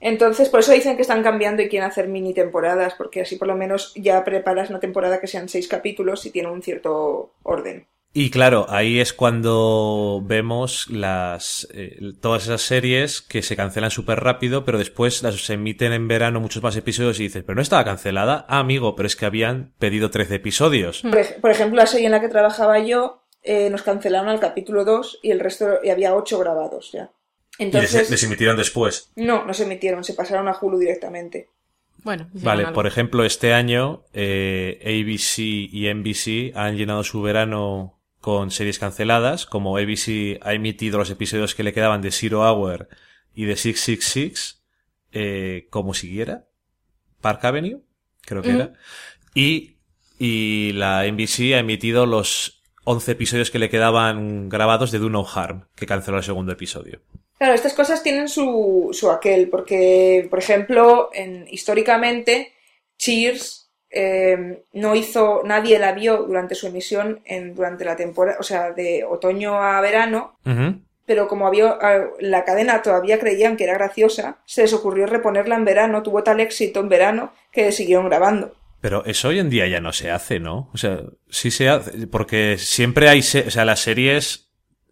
Entonces, por eso dicen que están cambiando y quieren hacer mini temporadas, porque así por lo menos ya preparas una temporada que sean seis capítulos y tiene un cierto orden. Y claro, ahí es cuando vemos las eh, todas esas series que se cancelan súper rápido, pero después las se emiten en verano muchos más episodios y dices, pero no estaba cancelada. Ah, amigo, pero es que habían pedido 13 episodios. Por, ejemplo, la serie en la que trabajaba yo, eh, nos cancelaron al capítulo 2 y el resto, y había 8 grabados ya. Entonces, ¿Y les, emitieron después? No, no se emitieron, se pasaron a Hulu directamente. Bueno, vale, por ejemplo, este año eh, ABC y NBC han llenado su verano con series canceladas, como ABC ha emitido los episodios que le quedaban de Zero Hour y de 666, eh, como siguiera, Park Avenue, creo que era, y, y la NBC ha emitido los 11 episodios que le quedaban grabados de Do No Harm, que canceló el segundo episodio. Claro, estas cosas tienen su, su aquel, porque, por ejemplo, en, históricamente, Cheers eh, no hizo, nadie la vio durante su emisión en, durante la temporada, o sea, de otoño a verano, pero como había, la cadena todavía creían que era graciosa, se les ocurrió reponerla en verano, tuvo tal éxito en verano que siguieron grabando. Pero eso hoy en día ya no se hace, ¿no? O sea, sí se hace, porque siempre hay, o sea, las series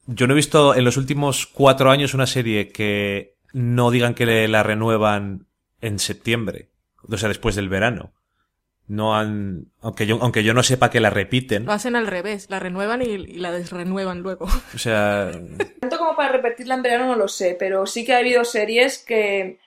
yo no he visto en los últimos cuatro años una serie que no digan que la renuevan en septiembre, o sea, después del verano. No han, aunque yo, aunque yo no sepa que la repiten. Lo hacen al revés, la renuevan y, la desrenuevan luego. O sea. Tanto como para repetirla en verano no lo sé, pero sí que ha habido series que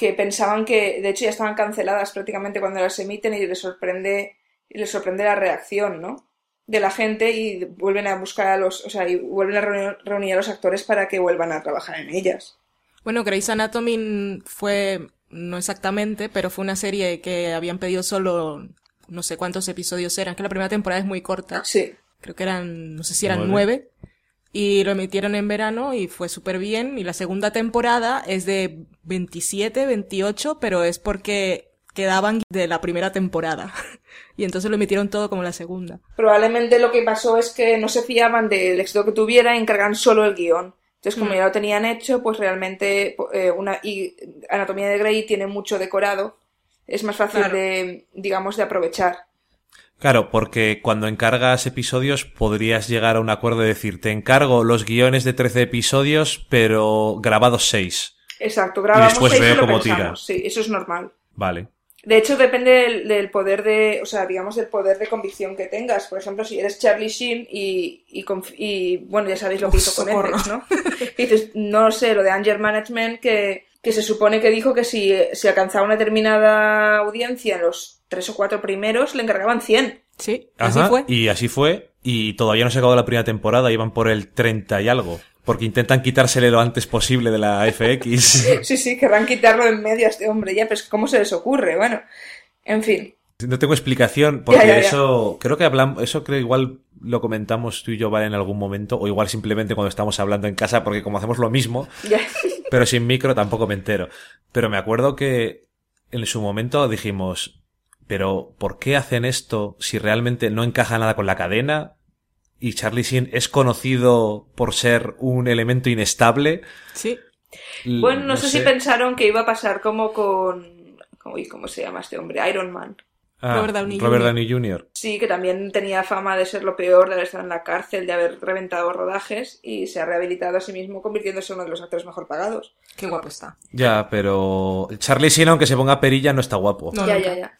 que pensaban que, de hecho, ya estaban canceladas prácticamente cuando las emiten y les sorprende, y les sorprende la reacción, ¿no? De la gente y vuelven a buscar a los, o sea, y vuelven a reunir, reunir a los actores para que vuelvan a trabajar en ellas. Bueno, Grey's Anatomy fue, no exactamente, pero fue una serie que habían pedido solo no sé cuántos episodios eran, que la primera temporada es muy corta. Sí. Creo que eran, no sé si eran nueve. Y lo emitieron en verano y fue súper bien. Y la segunda temporada es de 27, 28, pero es porque quedaban de la primera temporada. y entonces lo emitieron todo como la segunda. Probablemente lo que pasó es que no se fiaban del éxito que tuviera y encargan solo el guion. Entonces, como Mm. ya lo tenían hecho, pues realmente eh, una y Anatomía de Grey tiene mucho decorado. Es más fácil Claro. de, digamos, de aprovechar. Claro, porque cuando encargas episodios podrías llegar a un acuerdo de decir, te encargo los guiones de 13 episodios, pero grabados 6. Exacto, grabamos después seis y veo lo cómo pensamos. Sí, eso es normal. Vale. De hecho, depende del, del poder de, o sea, digamos, del poder de convicción que tengas. Por ejemplo, si eres Charlie Sheen y, y, y, bueno, ya sabéis lo que Uf, hizo con. Essex, ¿no? Y dices, no lo sé, lo de Anger Management, que, que se supone que dijo que si, si alcanzaba una determinada audiencia en los tres o cuatro primeros, le encargaban 100. Sí, así Ajá, fue. Y así fue. Y todavía no se acabó la primera temporada, iban por el 30 y algo. Porque intentan quitársele lo antes posible de la FX. Sí, sí, querrán quitarlo en medio a este hombre, ya, pero es que ¿cómo se les ocurre? Bueno, en fin. No tengo explicación, porque Ya, ya, ya. eso, creo que hablamos, eso creo igual lo comentamos tú y yo, Vale, en algún momento, o igual simplemente cuando estamos hablando en casa, porque como hacemos lo mismo, pero sin micro tampoco me entero. Pero me acuerdo que en su momento dijimos, pero ¿por qué hacen esto si realmente no encaja nada con la cadena? Y Charlie Sheen es conocido por ser un elemento inestable. Sí. Bueno, no, sé, si pensaron que iba a pasar como con... Uy, ¿cómo se llama este hombre? Iron Man. Ah, Robert Downey Robert Jr.. Downey Jr. Sí, que también tenía fama de ser lo peor, de haber estado en la cárcel, de haber reventado rodajes y se ha rehabilitado a sí mismo convirtiéndose en uno de los actores mejor pagados. Qué guapo está. Ya, pero Charlie Sheen, aunque se ponga perilla, no está guapo. No, ya, nunca. ya, ya.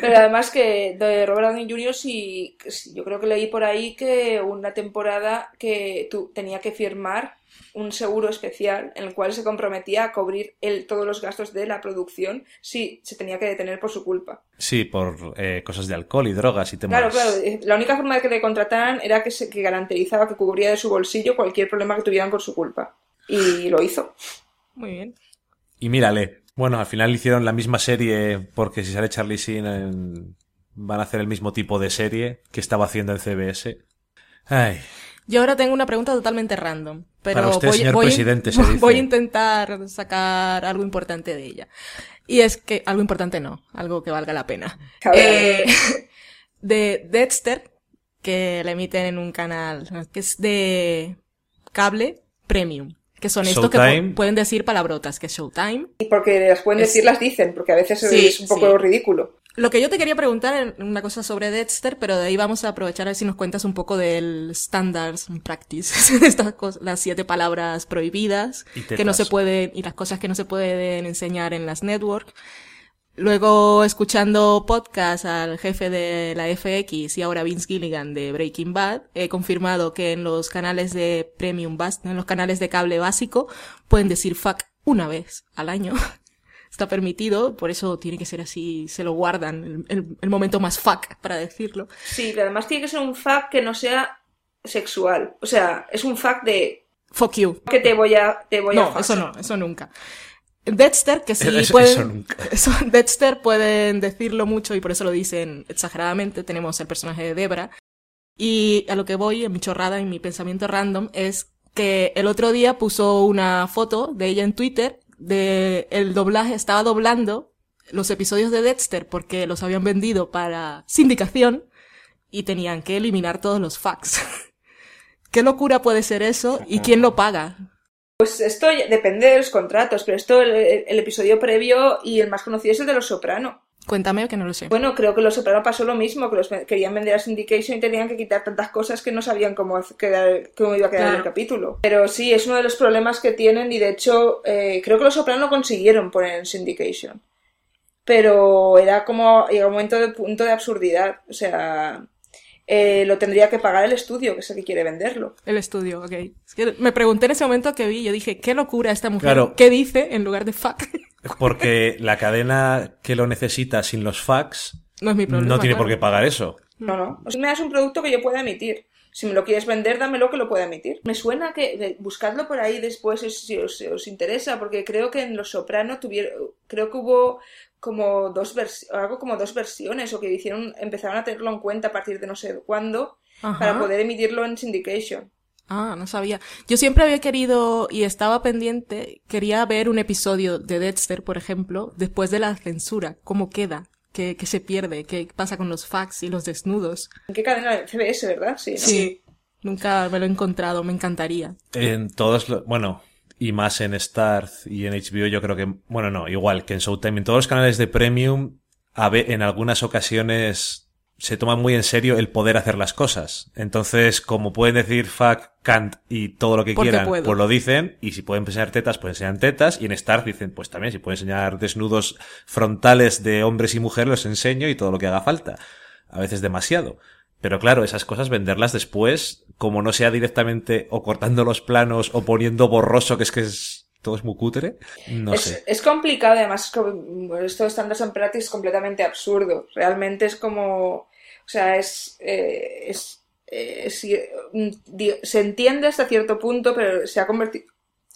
Pero además que de Robert Downey Jr. sí, sí, yo creo que leí por ahí que una temporada que tú tenía que firmar un seguro especial en el cual se comprometía a cubrir él todos los gastos de la producción si se tenía que detener por su culpa. Sí, por eh, cosas de alcohol y drogas y temas. Claro, claro. eh, La única forma de que le contrataran era que, se, que garantizaba que cubría de su bolsillo cualquier problema que tuvieran con su culpa. Y lo hizo. Muy bien. Y mírale. Bueno, al final hicieron la misma serie porque si sale Charlie Sheen en- van a hacer el mismo tipo de serie que estaba haciendo en CBS. Ay, Yo ahora tengo una pregunta totalmente random. Pero Para usted, voy, señor voy- presidente, se dice. voy a intentar sacar algo importante de ella. Y es que, algo importante no, algo que valga la pena. Eh, de Dexter, que la emiten en un canal que es de cable premium. Que son estos que pueden decir palabrotas, que es Showtime. Y porque las pueden Es- decir, las dicen, porque a veces Sí, es un poco sí. ridículo. Lo que yo te quería preguntar es una cosa sobre Dexter, pero de ahí vamos a aprovechar a ver si nos cuentas un poco del standards and practice, estas cosas, las siete palabras prohibidas, que no se pueden, y las cosas que no se pueden enseñar en las network. Luego, escuchando podcast al jefe de la FX y ahora Vince Gilligan de Breaking Bad, he confirmado que en los canales de premium, bas- en los canales de cable básico, pueden decir fuck una vez al año. Está permitido, por eso tiene que ser así, se lo guardan, el, el- el momento más fuck para decirlo. Sí, pero además tiene que ser un fact que no sea sexual. O sea, es un fact de Fuck you. que te voy a, te voy a No, fuck. eso no, eso nunca. Dexter, que sí Eso- pueden, eso nunca. eso- Dexter pueden decirlo mucho y por eso lo dicen exageradamente. Tenemos el personaje de Debra. Y a lo que voy, en mi chorrada, en mi pensamiento random, es que el otro día puso una foto de ella en Twitter de el doblaje, estaba doblando los episodios de Dexter porque los habían vendido para sindicación y tenían que eliminar todos los facts. ¿Qué locura puede ser eso? ¿Y quién lo paga? Pues esto depende de los contratos, pero esto, el, el episodio previo y el más conocido es el de Los Soprano. Cuéntame que no lo sé. Bueno, creo que Los Soprano pasó lo mismo, que los querían vender a Syndication y tenían que quitar tantas cosas que no sabían cómo, quedar- cómo iba a quedar Claro. el capítulo. Pero sí, es uno de los problemas que tienen y de hecho eh, creo que Los Soprano consiguieron poner en Syndication. Pero era como, llega un momento de punto de absurdidad. O sea, eh, lo tendría que pagar el estudio, que es el que quiere venderlo. El estudio, ok. Es que me pregunté en ese momento que vi, yo dije, qué locura esta mujer. Claro. ¿Qué dice en lugar de fuck? Porque la cadena que lo necesita sin los fax No es mi problema. no tiene por qué pagar eso. No, no. O sea, me das un producto que yo pueda emitir. Si me lo quieres vender, dámelo que lo pueda emitir. Me suena que buscadlo por ahí después si- os, si os interesa, porque creo que en Los Soprano tuvieron, creo que hubo como dos vers- algo como dos versiones o que hicieron, empezaron a tenerlo en cuenta a partir de no sé cuándo Ajá. para poder emitirlo en syndication. Ah, no sabía. Yo siempre había querido y estaba pendiente, quería ver un episodio de Dexter, por ejemplo, después de la censura, cómo queda, qué, qué se pierde, qué pasa con los fax y los desnudos. ¿En qué cadena? CBS, ¿verdad? Sí. ¿no? Sí. Nunca me lo he encontrado, me encantaría. En todos los, bueno, y más en Starz y en HBO, yo creo que, bueno, no, igual que en Showtime, en todos los canales de Premium, a en algunas ocasiones se toma muy en serio el poder hacer las cosas. Entonces, como pueden decir fuck, can't y todo lo que Porque quieran, puedo. pues lo dicen, y si pueden enseñar tetas, pues enseñan tetas, y en Starz dicen, pues también, si pueden enseñar desnudos frontales de hombres y mujeres, los enseño y todo lo que haga falta. A veces demasiado. Pero claro, esas cosas venderlas después, como no sea directamente o cortando los planos o poniendo borroso, que es que es, todo es muy cutre, no es, sé. es complicado, además, es como- esto de Standards and Practice es completamente absurdo. Realmente es como, o sea, es, eh, es, eh, es- mm, se entiende hasta cierto punto, pero se ha convertido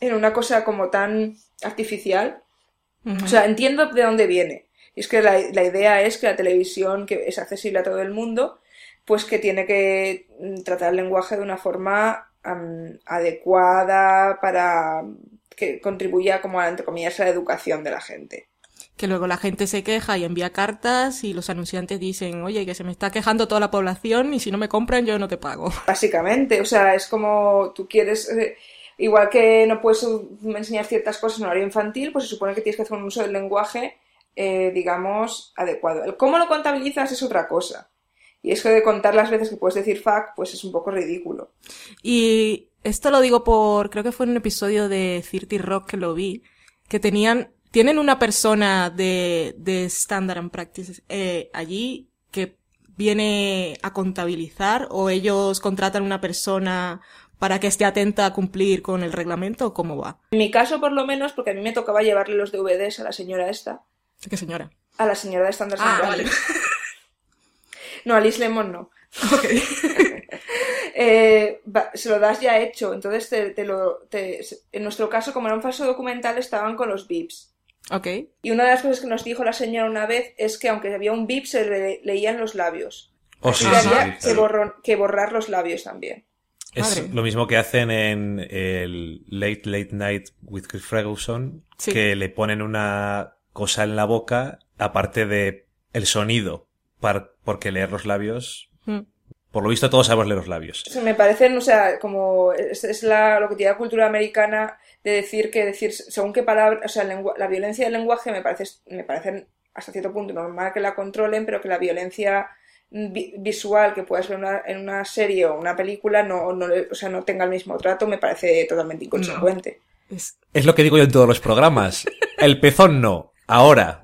en una cosa como tan artificial. O sea, entiendo de dónde viene. Y es que la, la idea es que la televisión, que es accesible a todo el mundo, pues que tiene que mm, tratar el lenguaje de una forma adecuada para que contribuya como a, entre comillas, a la educación de la gente. que luego la gente se queja y envía cartas y los anunciantes dicen, oye, que se me está quejando toda la población y si no me compran yo no te pago. Básicamente, o sea, es como tú quieres, eh, igual que no puedes enseñar ciertas cosas en horario infantil, pues se supone que tienes que hacer un uso del lenguaje, eh, digamos, adecuado. El cómo lo contabilizas es otra cosa. Y es que de contar las veces que puedes decir fuck, pues es un poco ridículo. Y esto lo digo por, creo que fue en un episodio de 30 Rock que lo vi, que tenían, tienen una persona de, de Standard and Practices eh, allí que viene a contabilizar o ellos contratan una persona para que esté atenta a cumplir con el reglamento o cómo va. En mi caso, por lo menos, porque a mí me tocaba llevarle los DVDs a la señora esta, ¿Qué señora? a la señora de Standards Ah, and vale. Practice. No, a Liz Lemon no. Eh, va- se lo das ya hecho, entonces te, te lo, te- en nuestro caso, como era un falso documental, estaban con los bips. Ok. Y una de las cosas que nos dijo la señora una vez es que aunque había un bip, se le leían los labios. Oh, sí, que sí, había sí. que, borro- que borrar los labios también. Es Madre. lo mismo que hacen en el Late Late Night with Chris Ferguson, Sí. que le ponen una cosa en la boca, aparte de el sonido, par- porque leer los labios, Mm. Por lo visto todos sabemos leer los labios. Me parecen, o sea, como es, es la, lo que tiene la cultura americana de decir que decir según qué palabra, o sea, lengua- la violencia del lenguaje me parece, me parecen hasta cierto punto normal que la controlen, pero que la violencia vi- visual que puedas ver una- en una serie o una película no, no, o sea, no tenga el mismo trato me parece totalmente inconsecuente. Es, Es lo que digo yo en todos los programas. El pezón no. Ahora.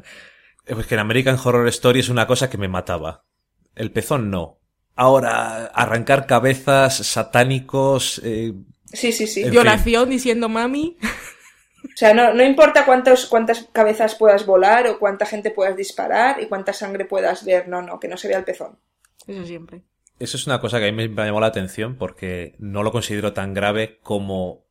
Es que en American Horror Story es una cosa que me mataba. El pezón no. Ahora, arrancar cabezas satánicos. eh, Sí, sí, sí. En fin. violación diciendo mami. O sea, no, no importa cuántos, cuántas cabezas puedas volar o cuánta gente puedas disparar y cuánta sangre puedas ver, no, no, que no se vea el pezón. Eso siempre. Eso es una cosa que a mí me llamó la atención porque no lo considero tan grave como.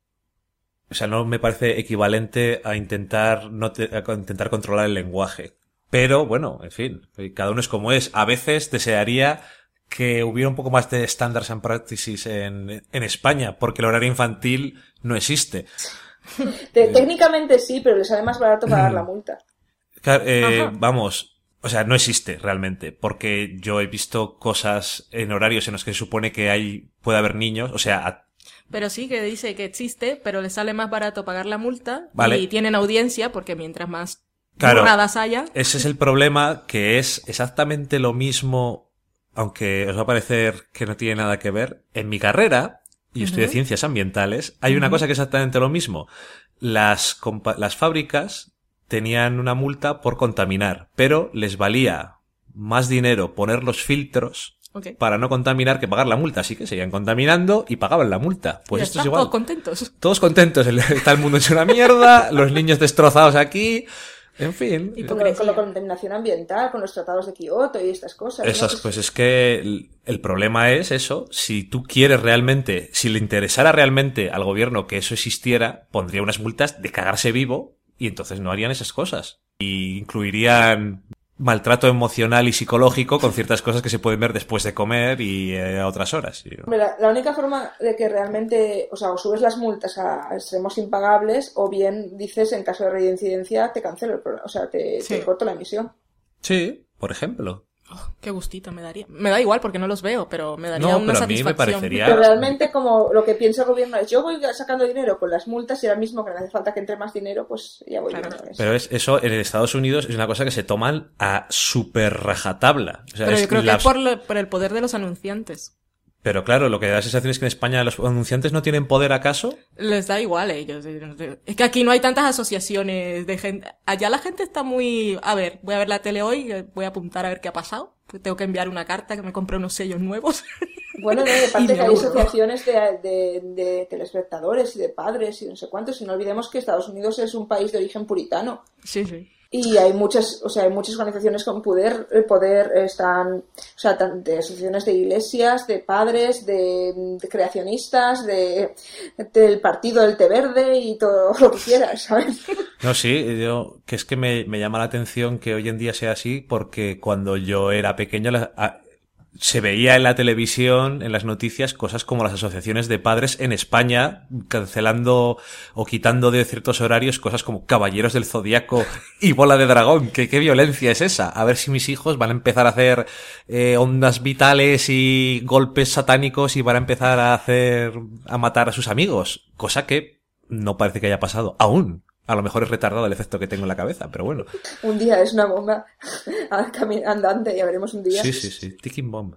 O sea, no me parece equivalente a intentar, no te- a intentar controlar el lenguaje. Pero bueno, en fin, cada uno es como es. A veces desearía que hubiera un poco más de standards and practices en, en España, porque el horario infantil no existe. Te- técnicamente sí, pero les sale más barato pagar la multa. Claro, eh, vamos, o sea, no existe realmente, porque yo he visto cosas en horarios en los que se supone que hay, puede haber niños, o sea, a- Pero sí que dice que existe, pero le sale más barato pagar la multa Vale. y tienen audiencia porque mientras más Claro. haya, ese es el problema, que es exactamente lo mismo, aunque os va a parecer que no tiene nada que ver, en mi carrera, y estudié Ujú. ciencias ambientales, hay una cosa que es exactamente lo mismo. Las, las fábricas tenían una multa por contaminar, pero les valía más dinero poner los filtros para no contaminar que pagar la multa. Así que seguían contaminando y pagaban la multa. Pues Ya esto está, es igual. todos contentos. Todos contentos, el- está el mundo hecho una mierda, los niños destrozados aquí. En fin. Con, lo- con la contaminación ambiental, con los tratados de Kioto y estas cosas. Esas, Pues- pues es que el, el problema es eso. Si tú quieres realmente, si le interesara realmente al gobierno que eso existiera, pondría unas multas de cagarse vivo y entonces no harían esas cosas. Y incluirían maltrato emocional y psicológico con ciertas cosas que se pueden ver después de comer y eh, a otras horas. La, la única forma de que realmente, o sea, o subes las multas a, a extremos impagables o bien dices en caso de reincidencia te cancelo el programa, o sea, te, Sí. te corto la emisión. Sí, por ejemplo. Qué gustito me daría. Me da igual porque no los veo, pero me daría No, una pero a mí me satisfacción. parecería- Pero realmente como lo que piensa el gobierno es yo voy sacando dinero con las multas y ahora mismo que no hace falta que entre más dinero, pues ya voy Claro. Pero es, eso en Estados Unidos es una cosa que se toman a super rajatabla. O sea, Pero es yo creo que es por, lo- por el poder de los anunciantes. Pero claro, lo que da la sensación es que en España los anunciantes no tienen poder acaso. Les da igual a ellos. Es que aquí no hay tantas asociaciones de gente. Allá la gente está muy... A ver, voy a ver la tele hoy, eh, voy a apuntar a ver qué ha pasado. Tengo que enviar una carta que me compré unos sellos nuevos. Bueno, no, y aparte que hay asociaciones de, de, de telespectadores y de padres y no sé cuántos, y no olvidemos que Estados Unidos es un país de origen puritano. sí, sí. Y hay muchas, o sea, hay muchas organizaciones con poder, el poder están, o sea, de asociaciones de iglesias, de padres, de, creacionistas, de, del partido del té verde y todo lo que quieras, ¿sabes? No, sí, yo, que es que me, me llama la atención que hoy en día sea así porque cuando yo era pequeño la- se veía en la televisión, en las noticias, cosas como las asociaciones de padres en España cancelando o quitando de ciertos horarios cosas como Caballeros del Zodiaco y Bola de Dragón. ¿Qué, qué violencia es esa? A ver si mis hijos van a empezar a hacer eh, ondas vitales y golpes satánicos y van a empezar a hacer, a matar a sus amigos. Cosa que no parece que haya pasado aún. A lo mejor es retardado el efecto que tengo en la cabeza, pero bueno. Un día es una bomba andante, ya veremos un día. Sí, sí, sí. Ticking bomb.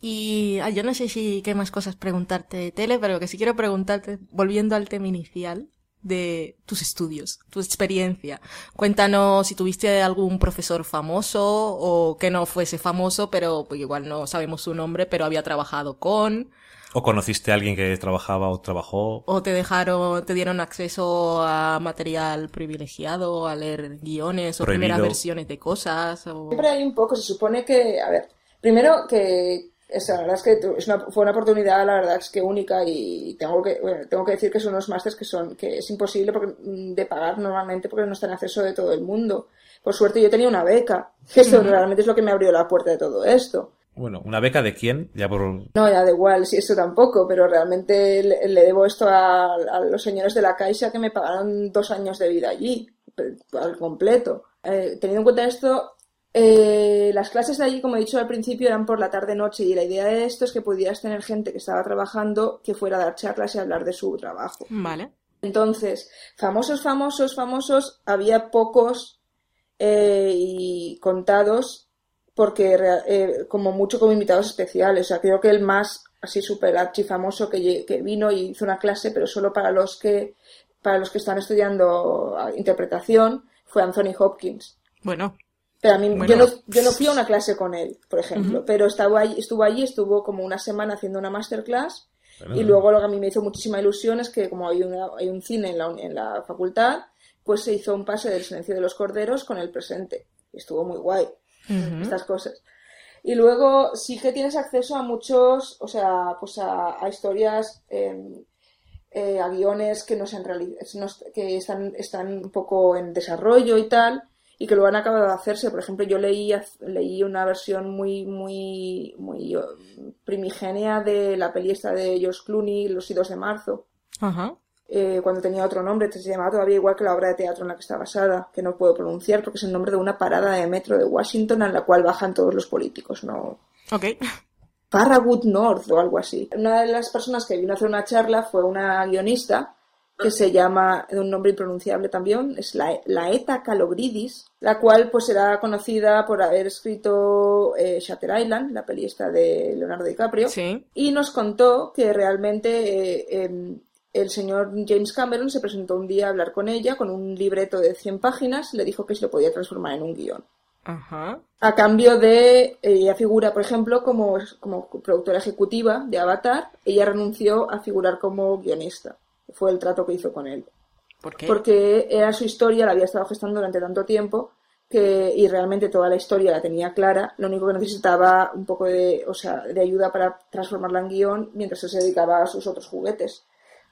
Y ah, yo no sé si qué más cosas preguntarte de tele, pero lo que sí quiero preguntarte, volviendo al tema inicial, de tus estudios, tu experiencia. Cuéntanos si tuviste algún profesor famoso o que no fuese famoso, pero pues, igual no sabemos su nombre, pero había trabajado con, ¿O conociste a alguien que trabajaba o trabajó? o te dejaron, te dieron acceso a material privilegiado, a leer guiones o Prohibido. primeras versiones de cosas. O... Siempre hay un poco, se supone que, a ver, primero que esa, la verdad es que tu- es una- fue una oportunidad, la verdad es que única y tengo que, bueno, tengo que decir que son unos másters que son, que es imposible porque, mm, de pagar normalmente porque no está en acceso de todo el mundo. Por suerte yo tenía una beca, que esto realmente es lo que me abrió la puerta de todo esto. Bueno, ¿una beca de quién? Ya por... No, ya da igual, si eso tampoco, pero realmente le, le debo esto a, a los señores de la Caixa que me pagaron dos años de vida allí, al completo. Eh, teniendo en cuenta esto, eh, las clases de allí, como he dicho al principio, eran por la tarde-noche y la idea de esto es que pudieras tener gente que estaba trabajando que fuera a dar charlas y hablar de su trabajo. Vale. Entonces, famosos, famosos, famosos, había pocos eh, y contados porque eh, como mucho como invitados especiales. O sea, creo que el más así súper archifamoso que, que vino y hizo una clase, pero solo para los que para los que están estudiando ah, interpretación, fue Anthony Hopkins. Bueno, Pero a mí, Bueno. yo, no, yo no fui a una clase con él, por ejemplo, pero estaba allí, estuvo allí, estuvo como una semana haciendo una masterclass y luego lo que a mí me hizo muchísima ilusión es que como hay, una- hay un cine en la, en la facultad, pues se hizo un pase del silencio de los corderos con el presente. Y estuvo muy guay, estas cosas. Y luego sí que tienes acceso a muchos, o sea, pues a, a historias, eh, eh, a guiones que no se han no que están, están un poco en desarrollo y tal, y que lo han acabado de hacerse. Por ejemplo, yo leí, leí una versión muy, muy, muy primigenia de la peli esta de George Clooney, Los idos de marzo, Ajá. Eh, cuando tenía otro nombre, se llamaba todavía igual que la obra de teatro en la que está basada, que no puedo pronunciar porque es el nombre de una parada de metro de Washington a la cual bajan todos los políticos, no, Ok. Farragut North o algo así. Una de las personas que vino a hacer una charla fue una guionista que se llama, de un nombre impronunciable también, es la, Laeta Calogridis, la cual pues era conocida por haber escrito eh, Shutter Island, la peli de Leonardo DiCaprio, Sí. y nos contó que realmente eh, em, el señor James Cameron se presentó un día a hablar con ella con un libreto de 100 páginas y le dijo que se lo podía transformar en un guion. Ajá. A cambio de, ella figura, por ejemplo, como, como productora ejecutiva de Avatar, ella renunció a figurar como guionista. Fue el trato que hizo con él. ¿Por qué? Porque era su historia, la había estado gestando durante tanto tiempo que, y realmente toda la historia la tenía clara, lo único que necesitaba un poco de, o sea, de ayuda para transformarla en guion mientras él se dedicaba a sus otros juguetes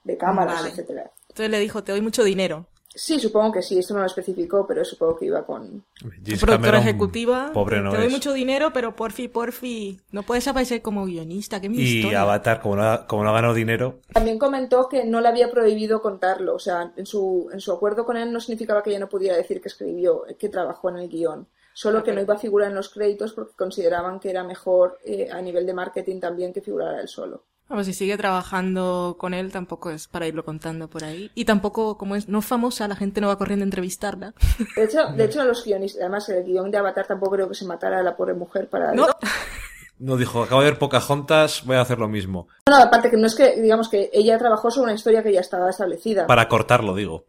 de cámaras, Vale. etcétera. Entonces le dijo, te doy mucho dinero. Sí, supongo que sí, esto no lo especificó, pero supongo que iba con... Productora Cameron, ejecutiva. Pobre no te doy es. mucho dinero, pero porfi, porfi. No puedes aparecer como guionista. Que mi Y historia. Avatar, como no, ha- como no ha ganado dinero, También comentó que no le había prohibido contarlo, o sea, en su, en su acuerdo con él no significaba que ella no pudiera decir que escribió, que trabajó en el guion, solo que no iba a figurar en los créditos porque consideraban que era mejor eh, a nivel de marketing también que figurara él solo. Vamos, si sigue trabajando con él, tampoco es para irlo contando por ahí. Y tampoco, como es no es famosa, la gente no va corriendo a entrevistarla. De hecho, de hecho los guionistas, además el guion de Avatar tampoco creo que se matara a la pobre mujer para... No, no dijo, acabo de ver Pocahontas, voy a hacer lo mismo. No, aparte que no es que, digamos que ella trabajó sobre una historia que ya estaba establecida. Para cortarlo, digo.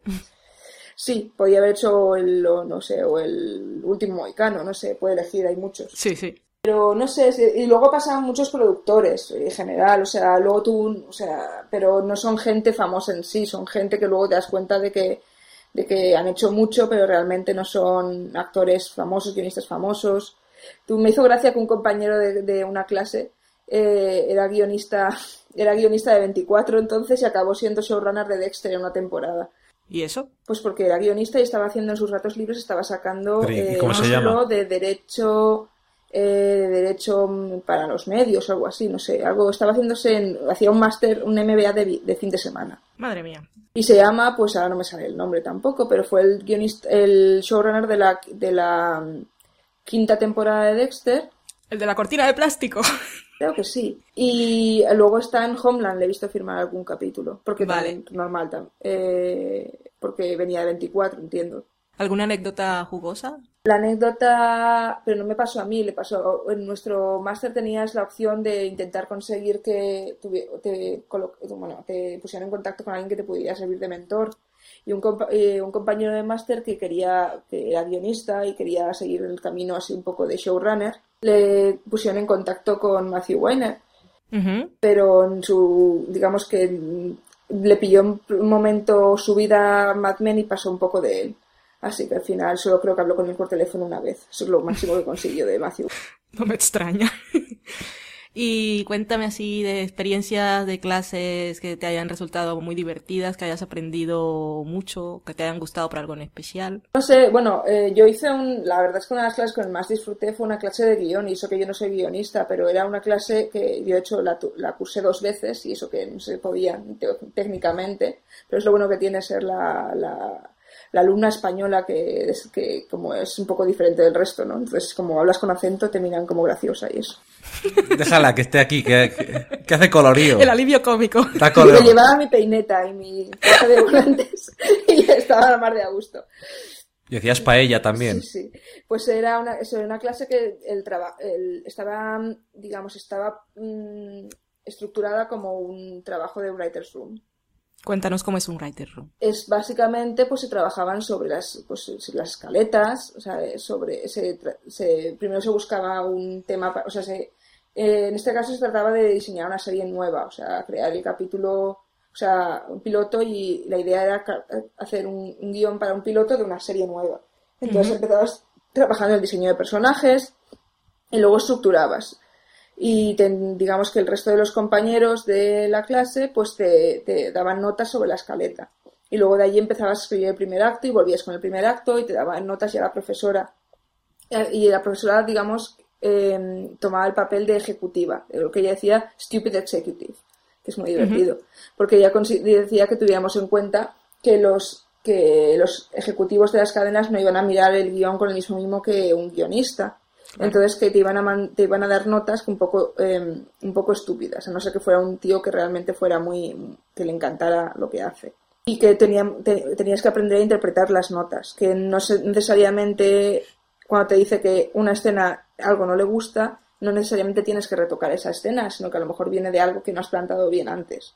Sí, podía haber hecho el, o no sé, o el último mohicano, no sé, puede elegir, hay muchos. sí, sí. Pero no sé, y luego pasaban muchos productores en general, o sea, luego tú, o sea, pero no son gente famosa en sí, son gente que luego te das cuenta de que, de que han hecho mucho, pero realmente no son actores famosos, guionistas famosos. Tú, me hizo gracia que un compañero de, de una clase eh, era guionista, era guionista de 24 entonces y acabó siendo showrunner de Dexter en una temporada. ¿Y eso? Pues porque era guionista y estaba haciendo en sus ratos libres, estaba sacando Pero, ¿y eh, cómo se un llama? libro de derecho, eh, de derecho para los medios, algo así, no sé, algo estaba haciéndose, en- hacía un máster, un MBA de, de fin de semana. Madre mía. Y se llama, pues ahora no me sale el nombre tampoco, pero fue el guionista, el showrunner de la, de la mm, quinta temporada de Dexter, El de la cortina de plástico. Creo que sí. Y luego está en Homeland, le he visto firmar algún capítulo. Porque Vale. también, normal también. Eh, porque venía de 24, entiendo. ¿Alguna anécdota jugosa? La anécdota, pero no me pasó a mí, le pasó. En nuestro máster tenías la opción de intentar conseguir que te, colo- bueno, te pusieran en contacto con alguien que te pudiera servir de mentor. Y un, compa- eh, un compañero de máster que quería, que era guionista y quería seguir el camino así un poco de showrunner, le pusieron en contacto con Matthew Weiner. Pero en su, digamos que le pilló un momento su vida Mad Men y pasó un poco de él. Así que al final solo creo que habló con él por teléfono una vez. Eso es lo máximo que consiguió de Matthew. No me extraña. y cuéntame así de experiencias de clases que te hayan resultado muy divertidas, que hayas aprendido mucho, que te hayan gustado por algo en especial. No sé, bueno, eh, yo hice un, la verdad es que una de las clases que más disfruté fue una clase de guion, y eso que yo no soy guionista, pero era una clase que yo he hecho, la, la cursé dos veces, y eso que no se podía te- técnicamente, pero es lo bueno que tiene ser la, la, la alumna española que es que como es un poco diferente del resto, ¿no? Entonces, como hablas con acento, te miran como graciosa y eso. Déjala que esté aquí, que, que- hace colorío. El alivio cómico. Está color- me llevaba mi peineta y mi caja de volantes y estaba a la mar de a gusto. Y decías paella también. Sí, sí. Pues era una, eso, era una clase que el traba- el- estaba, digamos, estaba mm, estructurada como un trabajo de writer's room. Cuéntanos cómo es un writer room. Es básicamente, pues se trabajaban sobre las, pues, las escaletas, o sea, sobre, se, se- primero se buscaba un tema, o sea, se, eh, en este caso se trataba de diseñar una serie nueva, o sea, crear el capítulo, o sea, un piloto y la idea era hacer un, un guion para un piloto de una serie nueva. Entonces empezabas trabajando el diseño de personajes y luego estructurabas. Y te- digamos que el resto de los compañeros de la clase pues te, te daban notas sobre la escaleta. Y luego de allí empezabas a escribir el primer acto y volvías con el primer acto y te daban notas ya la profesora. Y la profesora, digamos, eh, tomaba el papel de ejecutiva, de lo que ella decía stupid executive, que es muy divertido, porque ella decía que tuviéramos en cuenta que los que los ejecutivos de las cadenas no iban a mirar el guion con el mismo mimo que un guionista. Entonces que te iban a man- te iban a dar notas un poco eh, un poco estúpidas, a no ser que fuera un tío que realmente fuera muy que le encantara lo que hace. Y que tenía- te- tenías que aprender a interpretar las notas, que no se- necesariamente cuando te dice que una escena algo no le gusta, no necesariamente tienes que retocar esa escena, sino que a lo mejor viene de algo que no has plantado bien antes.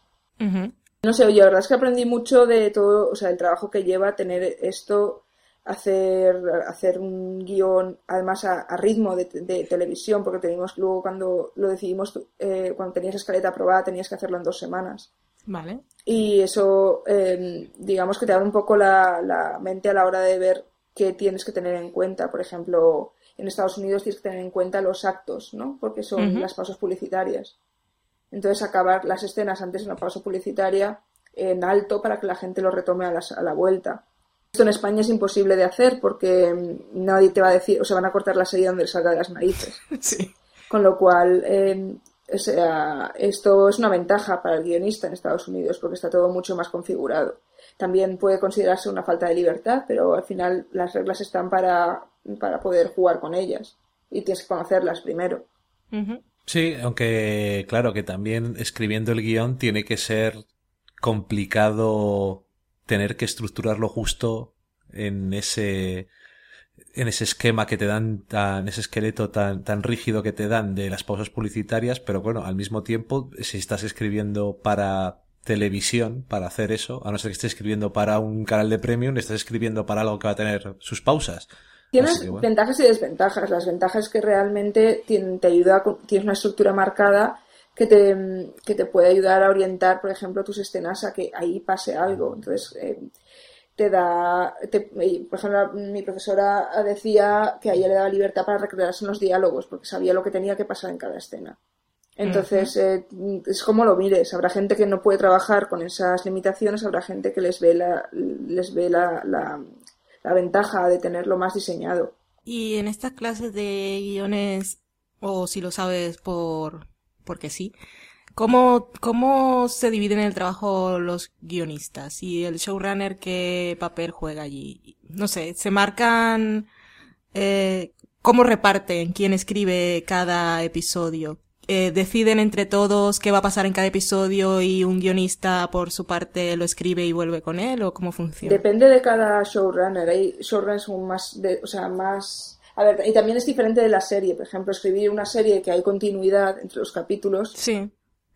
No sé, oye, la verdad es que aprendí mucho de todo, o sea, el trabajo que lleva tener esto, hacer, hacer un guion, además a, a ritmo de, de televisión, porque teníamos luego cuando lo decidimos, eh, cuando tenías escaleta aprobada, tenías que hacerlo en dos semanas. Vale. y eso, em, digamos que te abre un poco la, mente a la hora de ver qué tienes que tener en cuenta. Por ejemplo, en Estados Unidos tienes que tener en cuenta los actos, ¿no? Porque son las pausas publicitarias. Entonces, acabar las escenas antes de una pausa publicitaria en alto para que la gente lo retome a, a la vuelta. Esto en España es imposible de hacer porque em, nadie te va a decir, o se van a cortar la serie donde salga de las narices. Sí. Con lo cual, em, o sea, esto es una ventaja para el guionista en Estados Unidos porque está todo mucho más configurado. También puede considerarse una falta de libertad, pero al final las reglas están para, para poder jugar con ellas y tienes que conocerlas primero. Sí, aunque claro que también escribiendo el guion tiene que ser complicado tener que estructurarlo justo en ese en ese esquema que te dan, tan, ese esqueleto tan, tan rígido que te dan de las pausas publicitarias, pero bueno, al mismo tiempo, si estás escribiendo para televisión, para hacer eso, a no ser que estés escribiendo para un canal de premium, estás escribiendo para algo que va a tener sus pausas. Tienes ventajas y desventajas. Las ventajas es que realmente te ayuda, tienes una estructura marcada que te, que te puede ayudar a orientar, por ejemplo, tus escenas a que ahí pase algo. Entonces, eh, te da, por ejemplo, mi profesora decía que a ella le daba libertad para recrearse en los diálogos, porque sabía lo que tenía que pasar en cada escena. Entonces, eh, es como lo mires. Habrá gente que no puede trabajar con esas limitaciones, habrá gente que les ve la, les ve la, la, ventaja de tenerlo más diseñado. Y en estas clases de guiones, o si lo sabes por porque sí, ¿Cómo, ¿Cómo se dividen el trabajo los guionistas y el showrunner qué papel juega allí? No sé, se marcan eh, cómo reparten quién escribe cada episodio. Eh, deciden entre todos qué va a pasar en cada episodio y un guionista por su parte lo escribe y vuelve con él o cómo funciona. Depende de cada showrunner. Hay showrunners más, o sea, más a ver, y también es diferente de la serie. Por ejemplo, escribir una serie que hay continuidad entre los capítulos. Sí.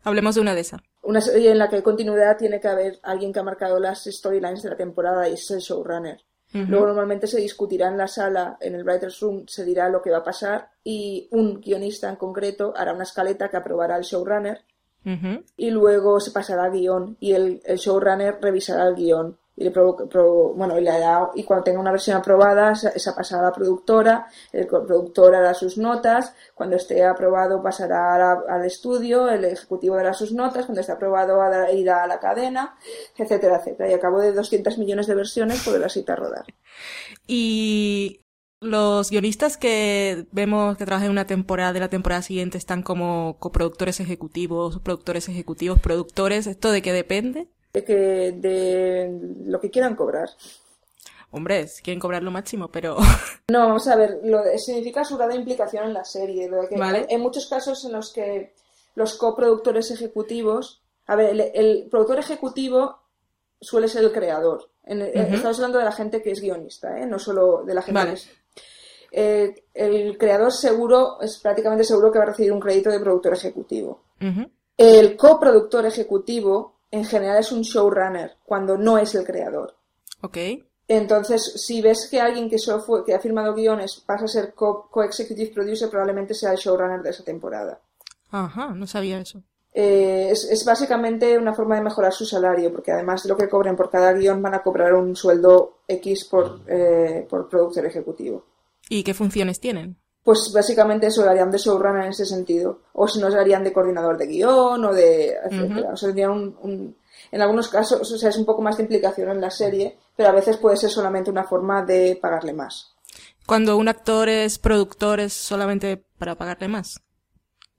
Hablemos de una de esas. Una serie en la que hay continuidad tiene que haber alguien que ha marcado las storylines de la temporada y es el showrunner. Luego normalmente se discutirá en la sala, en el writer's room, se dirá lo que va a pasar y un guionista en concreto hará una escaleta que aprobará el showrunner y luego se pasará a guion y el, el showrunner revisará el guion y le bueno, y, le y cuando tenga una versión aprobada, esa pasará a la productora, el productor hará sus notas, cuando esté aprobado pasará al estudio, el ejecutivo dará sus notas, cuando esté aprobado irá a la cadena, etcétera, etcétera. Y a cabo de 200 millones de versiones podrás irte a rodar. Y los guionistas que vemos que trabajan en una temporada de la temporada siguiente están como coproductores ejecutivos, productores ejecutivos, productores, ¿esto de qué depende? De, que, de lo que quieran cobrar. Hombre, quieren cobrar lo máximo, pero... No, vamos a ver, lo significa su grado de implicación en la serie. Lo que, En muchos casos en los que los coproductores ejecutivos... A ver, el, productor ejecutivo suele ser el creador. Estamos hablando de la gente que es guionista, ¿eh? no solo de la gente que es... Eh, el creador seguro, es prácticamente seguro que va a recibir un crédito de productor ejecutivo. El coproductor ejecutivo en general es un showrunner cuando no es el creador. Ok. Entonces, si ves que alguien que, que ha firmado guiones pasa a ser co-executive producer, probablemente sea el showrunner de esa temporada. Ajá, no sabía eso. Eh, es, básicamente una forma de mejorar su salario, porque además de lo que cobren por cada guion, van a cobrar un sueldo X por, eh, por productor ejecutivo. ¿Y qué funciones tienen? Pues básicamente eso lo harían de showrunner en ese sentido. O si no, se harían de coordinador de guion o de etcétera. O sea, un, en algunos casos, o sea, es un poco más de implicación en la serie, pero a veces puede ser solamente una forma de pagarle más. Cuando un actor es productor, ¿es solamente para pagarle más?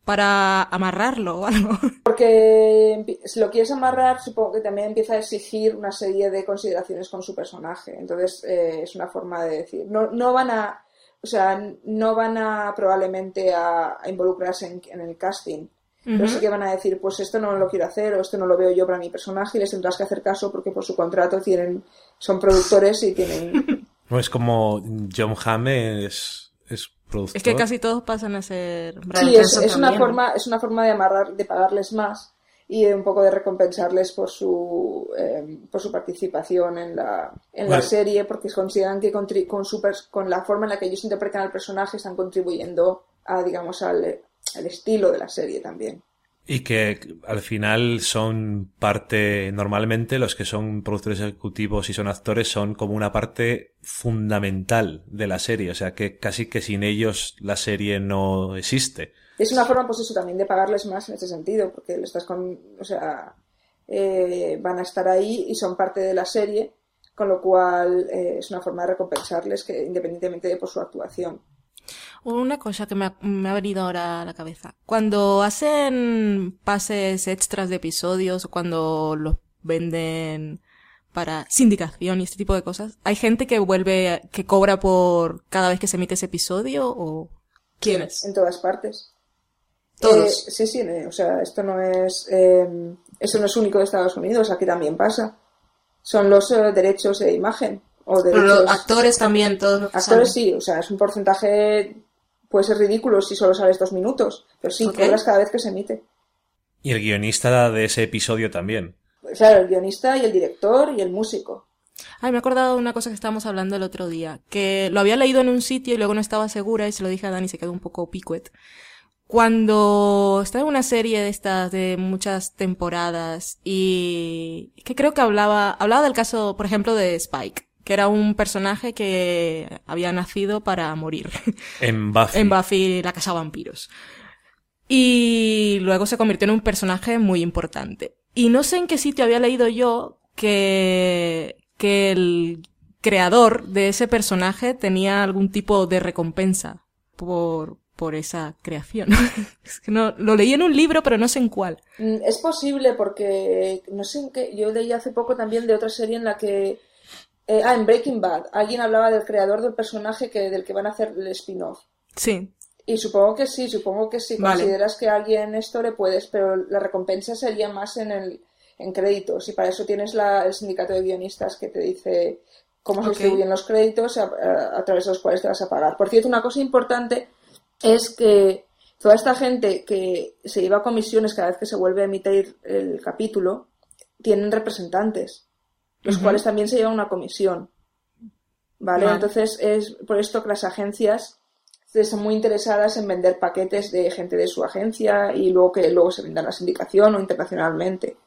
Para amarrarlo o algo. Porque si lo quieres amarrar, supongo que también empieza a exigir una serie de consideraciones con su personaje. Entonces, eh, es una forma de decir. No, no van a o sea, no van a probablemente a, involucrarse en, el casting. Pero sí que van a decir, pues esto no lo quiero hacer o esto no lo veo yo para mi personaje y les tendrás que hacer caso porque por su contrato tienen, son productores y tienen... No es como John Hamm es, es productor. Es que casi todos pasan a ser... sí, es, una forma, es una forma de amarrar, de pagarles más y un poco de recompensarles por su, eh, por su participación en la, en la serie, porque consideran que con, su, con la forma en la que ellos interpretan al personaje están contribuyendo a, digamos, al, al estilo de la serie también. Y que al final son parte, normalmente los que son productores ejecutivos y son actores son como una parte fundamental de la serie, o sea que casi que sin ellos la serie no existe. Es una forma, pues eso, también de pagarles más en ese sentido, porque le estás con, o sea, eh, van a estar ahí y son parte de la serie, con lo cual eh, es una forma de recompensarles que independientemente de por su actuación. Una cosa que me ha, me ha, venido ahora a la cabeza. Cuando hacen pases extras de episodios o cuando los venden para sindicación y este tipo de cosas, ¿hay gente que vuelve, que cobra por cada vez que se emite ese episodio o quiénes? En todas partes. Todos. Eh, sí, sí, o sea, esto no es, eh, eso no es único de Estados Unidos, aquí también pasa. Son los eh, derechos de imagen. O derechos... Pero los actores también, todos los Actores sí, o sea, es un porcentaje, puede ser ridículo si solo sabes dos minutos, pero sí, Okay. cobras cada vez que se emite. Y el guionista de ese episodio también. Claro, el guionista y el director y el músico. Ay, me he acordado de una cosa que estábamos hablando el otro día, que lo había leído en un sitio y luego no estaba segura y se lo dije a Dani y se quedó un poco picuet. Cuando estaba en una serie de estas de muchas temporadas y que creo que hablaba, hablaba del caso, por ejemplo, de Spike, que era un personaje que había nacido para morir En Buffy. en Buffy la casa de vampiros. Y luego se convirtió en un personaje muy importante. Y no sé en qué sitio había leído yo que, que el creador de ese personaje tenía algún tipo de recompensa por, por esa creación. es que no, lo leí en un libro, pero no sé en cuál. Mm, Es posible porque, no sé en qué, yo leí hace poco también de otra serie en la que, eh, ah, en Breaking Bad, alguien hablaba del creador del personaje que, del que van a hacer el spin-off. Sí. Y supongo que sí, supongo que si Vale. consideras que a alguien esto le puedes, pero la recompensa sería más en el en créditos y para eso tienes la, el sindicato de guionistas que te dice cómo se distribuyen los créditos a, a- a través de los cuales te vas a pagar. Por cierto, una cosa importante es que toda esta gente que se lleva a comisiones cada vez que se vuelve a emitir el capítulo tienen representantes, los cuales también se llevan una comisión. ¿Vale? Vale. Entonces es por esto que las agencias están muy interesadas en vender paquetes de gente de su agencia y luego que luego se vendan a la sindicación o internacionalmente.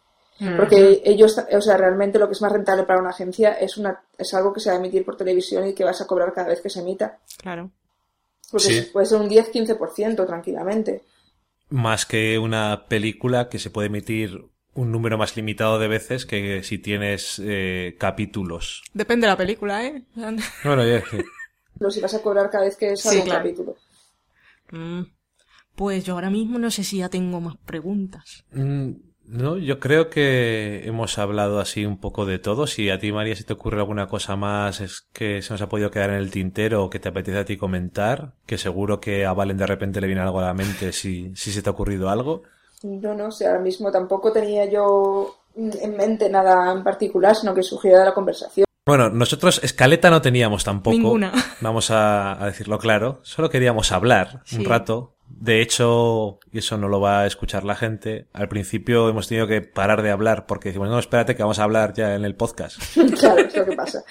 Porque ellos, o sea, realmente lo que es más rentable para una agencia es una es algo que se va a emitir por televisión y que vas a cobrar cada vez que se emita. Claro. Porque Sí. puede ser un 10-15% tranquilamente. Más que una película que se puede emitir un número más limitado de veces que si tienes eh, capítulos. Depende de la película, ¿eh? Bueno, ya, sí. Pero si vas a cobrar cada vez que sale Sí, un claro. capítulo. Mm. Pues yo ahora mismo no sé si ya tengo más preguntas. Mm, No, yo creo que hemos hablado así un poco de todo. Si a ti, María, si te ocurre alguna cosa más es que se nos ha podido quedar en el tintero o que te apetece a ti comentar, que seguro que a Valen de repente le viene algo a la mente si, si se te ha ocurrido algo. No, no sé, ahora mismo tampoco tenía yo en mente nada en particular, sino que surgió de la conversación. Bueno, nosotros escaleta no teníamos tampoco. Ninguna. Vamos a, a decirlo claro. Solo queríamos hablar Sí. un rato. De hecho, y eso no lo va a escuchar la gente, al principio hemos tenido que parar de hablar porque decimos, no, espérate que vamos a hablar ya en el podcast. claro, es lo que pasa.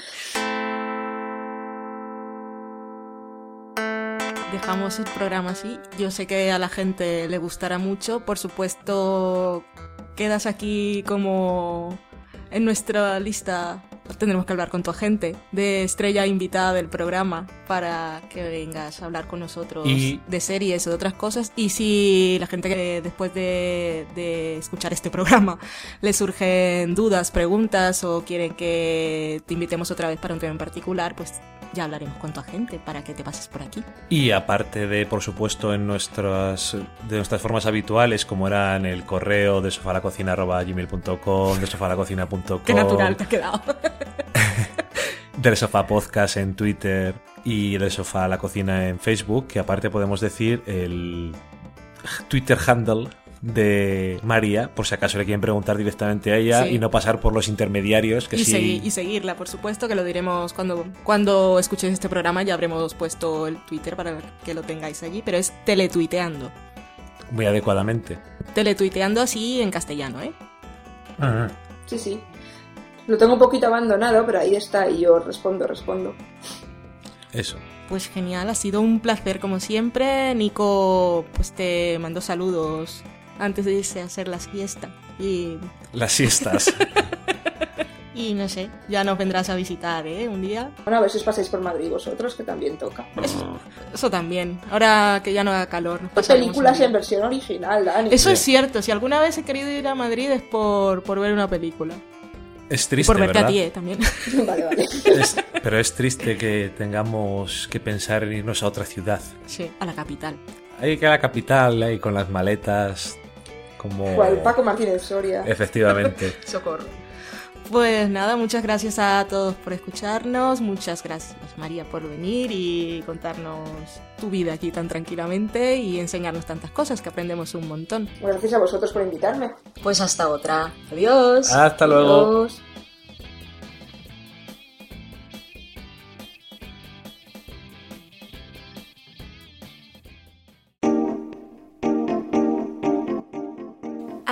Dejamos el programa así. Yo sé que a la gente le gustará mucho. Por supuesto, quedas aquí como en nuestra lista. Tendremos que hablar con tu agente de estrella invitada del programa para que vengas a hablar con nosotros Y- de series o de otras cosas. Y si la gente que después de, de escuchar este programa le surgen dudas, preguntas o quieren que te invitemos otra vez para un tema en particular, pues ya hablaremos con tu agente para que te pases por aquí. Y aparte de, por supuesto, en nuestras, de nuestras formas habituales, como eran el correo de sofalacocina.gmail.com, de sofalacocina.com, Qué natural te ha quedado. del sofá podcast en Twitter y del sofá a la cocina en Facebook, que aparte podemos decir el Twitter handle de María, por si acaso le quieren preguntar directamente a ella Sí. y no pasar por los intermediarios que y, sí. segui- y seguirla, por supuesto, que lo diremos cuando, cuando escuchéis este programa. Ya habremos puesto el Twitter para que lo tengáis allí, pero es teletuiteando. muy adecuadamente. Teletuiteando así en castellano, ¿eh? Sí, sí. Lo tengo un poquito abandonado, pero ahí está y yo respondo, respondo. Eso. Pues genial, ha sido un placer como siempre. Nico, pues te mando saludos antes de irse a hacer la siesta. Y, Las siestas. y no sé, ya nos vendrás a visitar, ¿eh? Un día. Bueno, a ver si os pasáis por Madrid vosotros, que también toca. Eso también. Ahora que ya no haga calor. pasaremos películas en versión original, Dani. Eso es cierto. Si alguna vez he querido ir a Madrid es por, por ver una película. Es Y triste, por verte ¿verdad? a ti, ¿eh? también. Vale, vale. Es- pero es triste que tengamos que pensar en irnos a otra ciudad. sí, a la capital. Hay que ir a la capital, ahí con las maletas, como... Cual Paco Martínez Soria. Efectivamente. Socorro. Pues nada, muchas gracias a todos por escucharnos, muchas gracias María por venir y contarnos tu vida aquí tan tranquilamente y enseñarnos tantas cosas que aprendemos un montón. Gracias a vosotros por invitarme. Pues hasta otra. Adiós. Hasta luego. Adiós.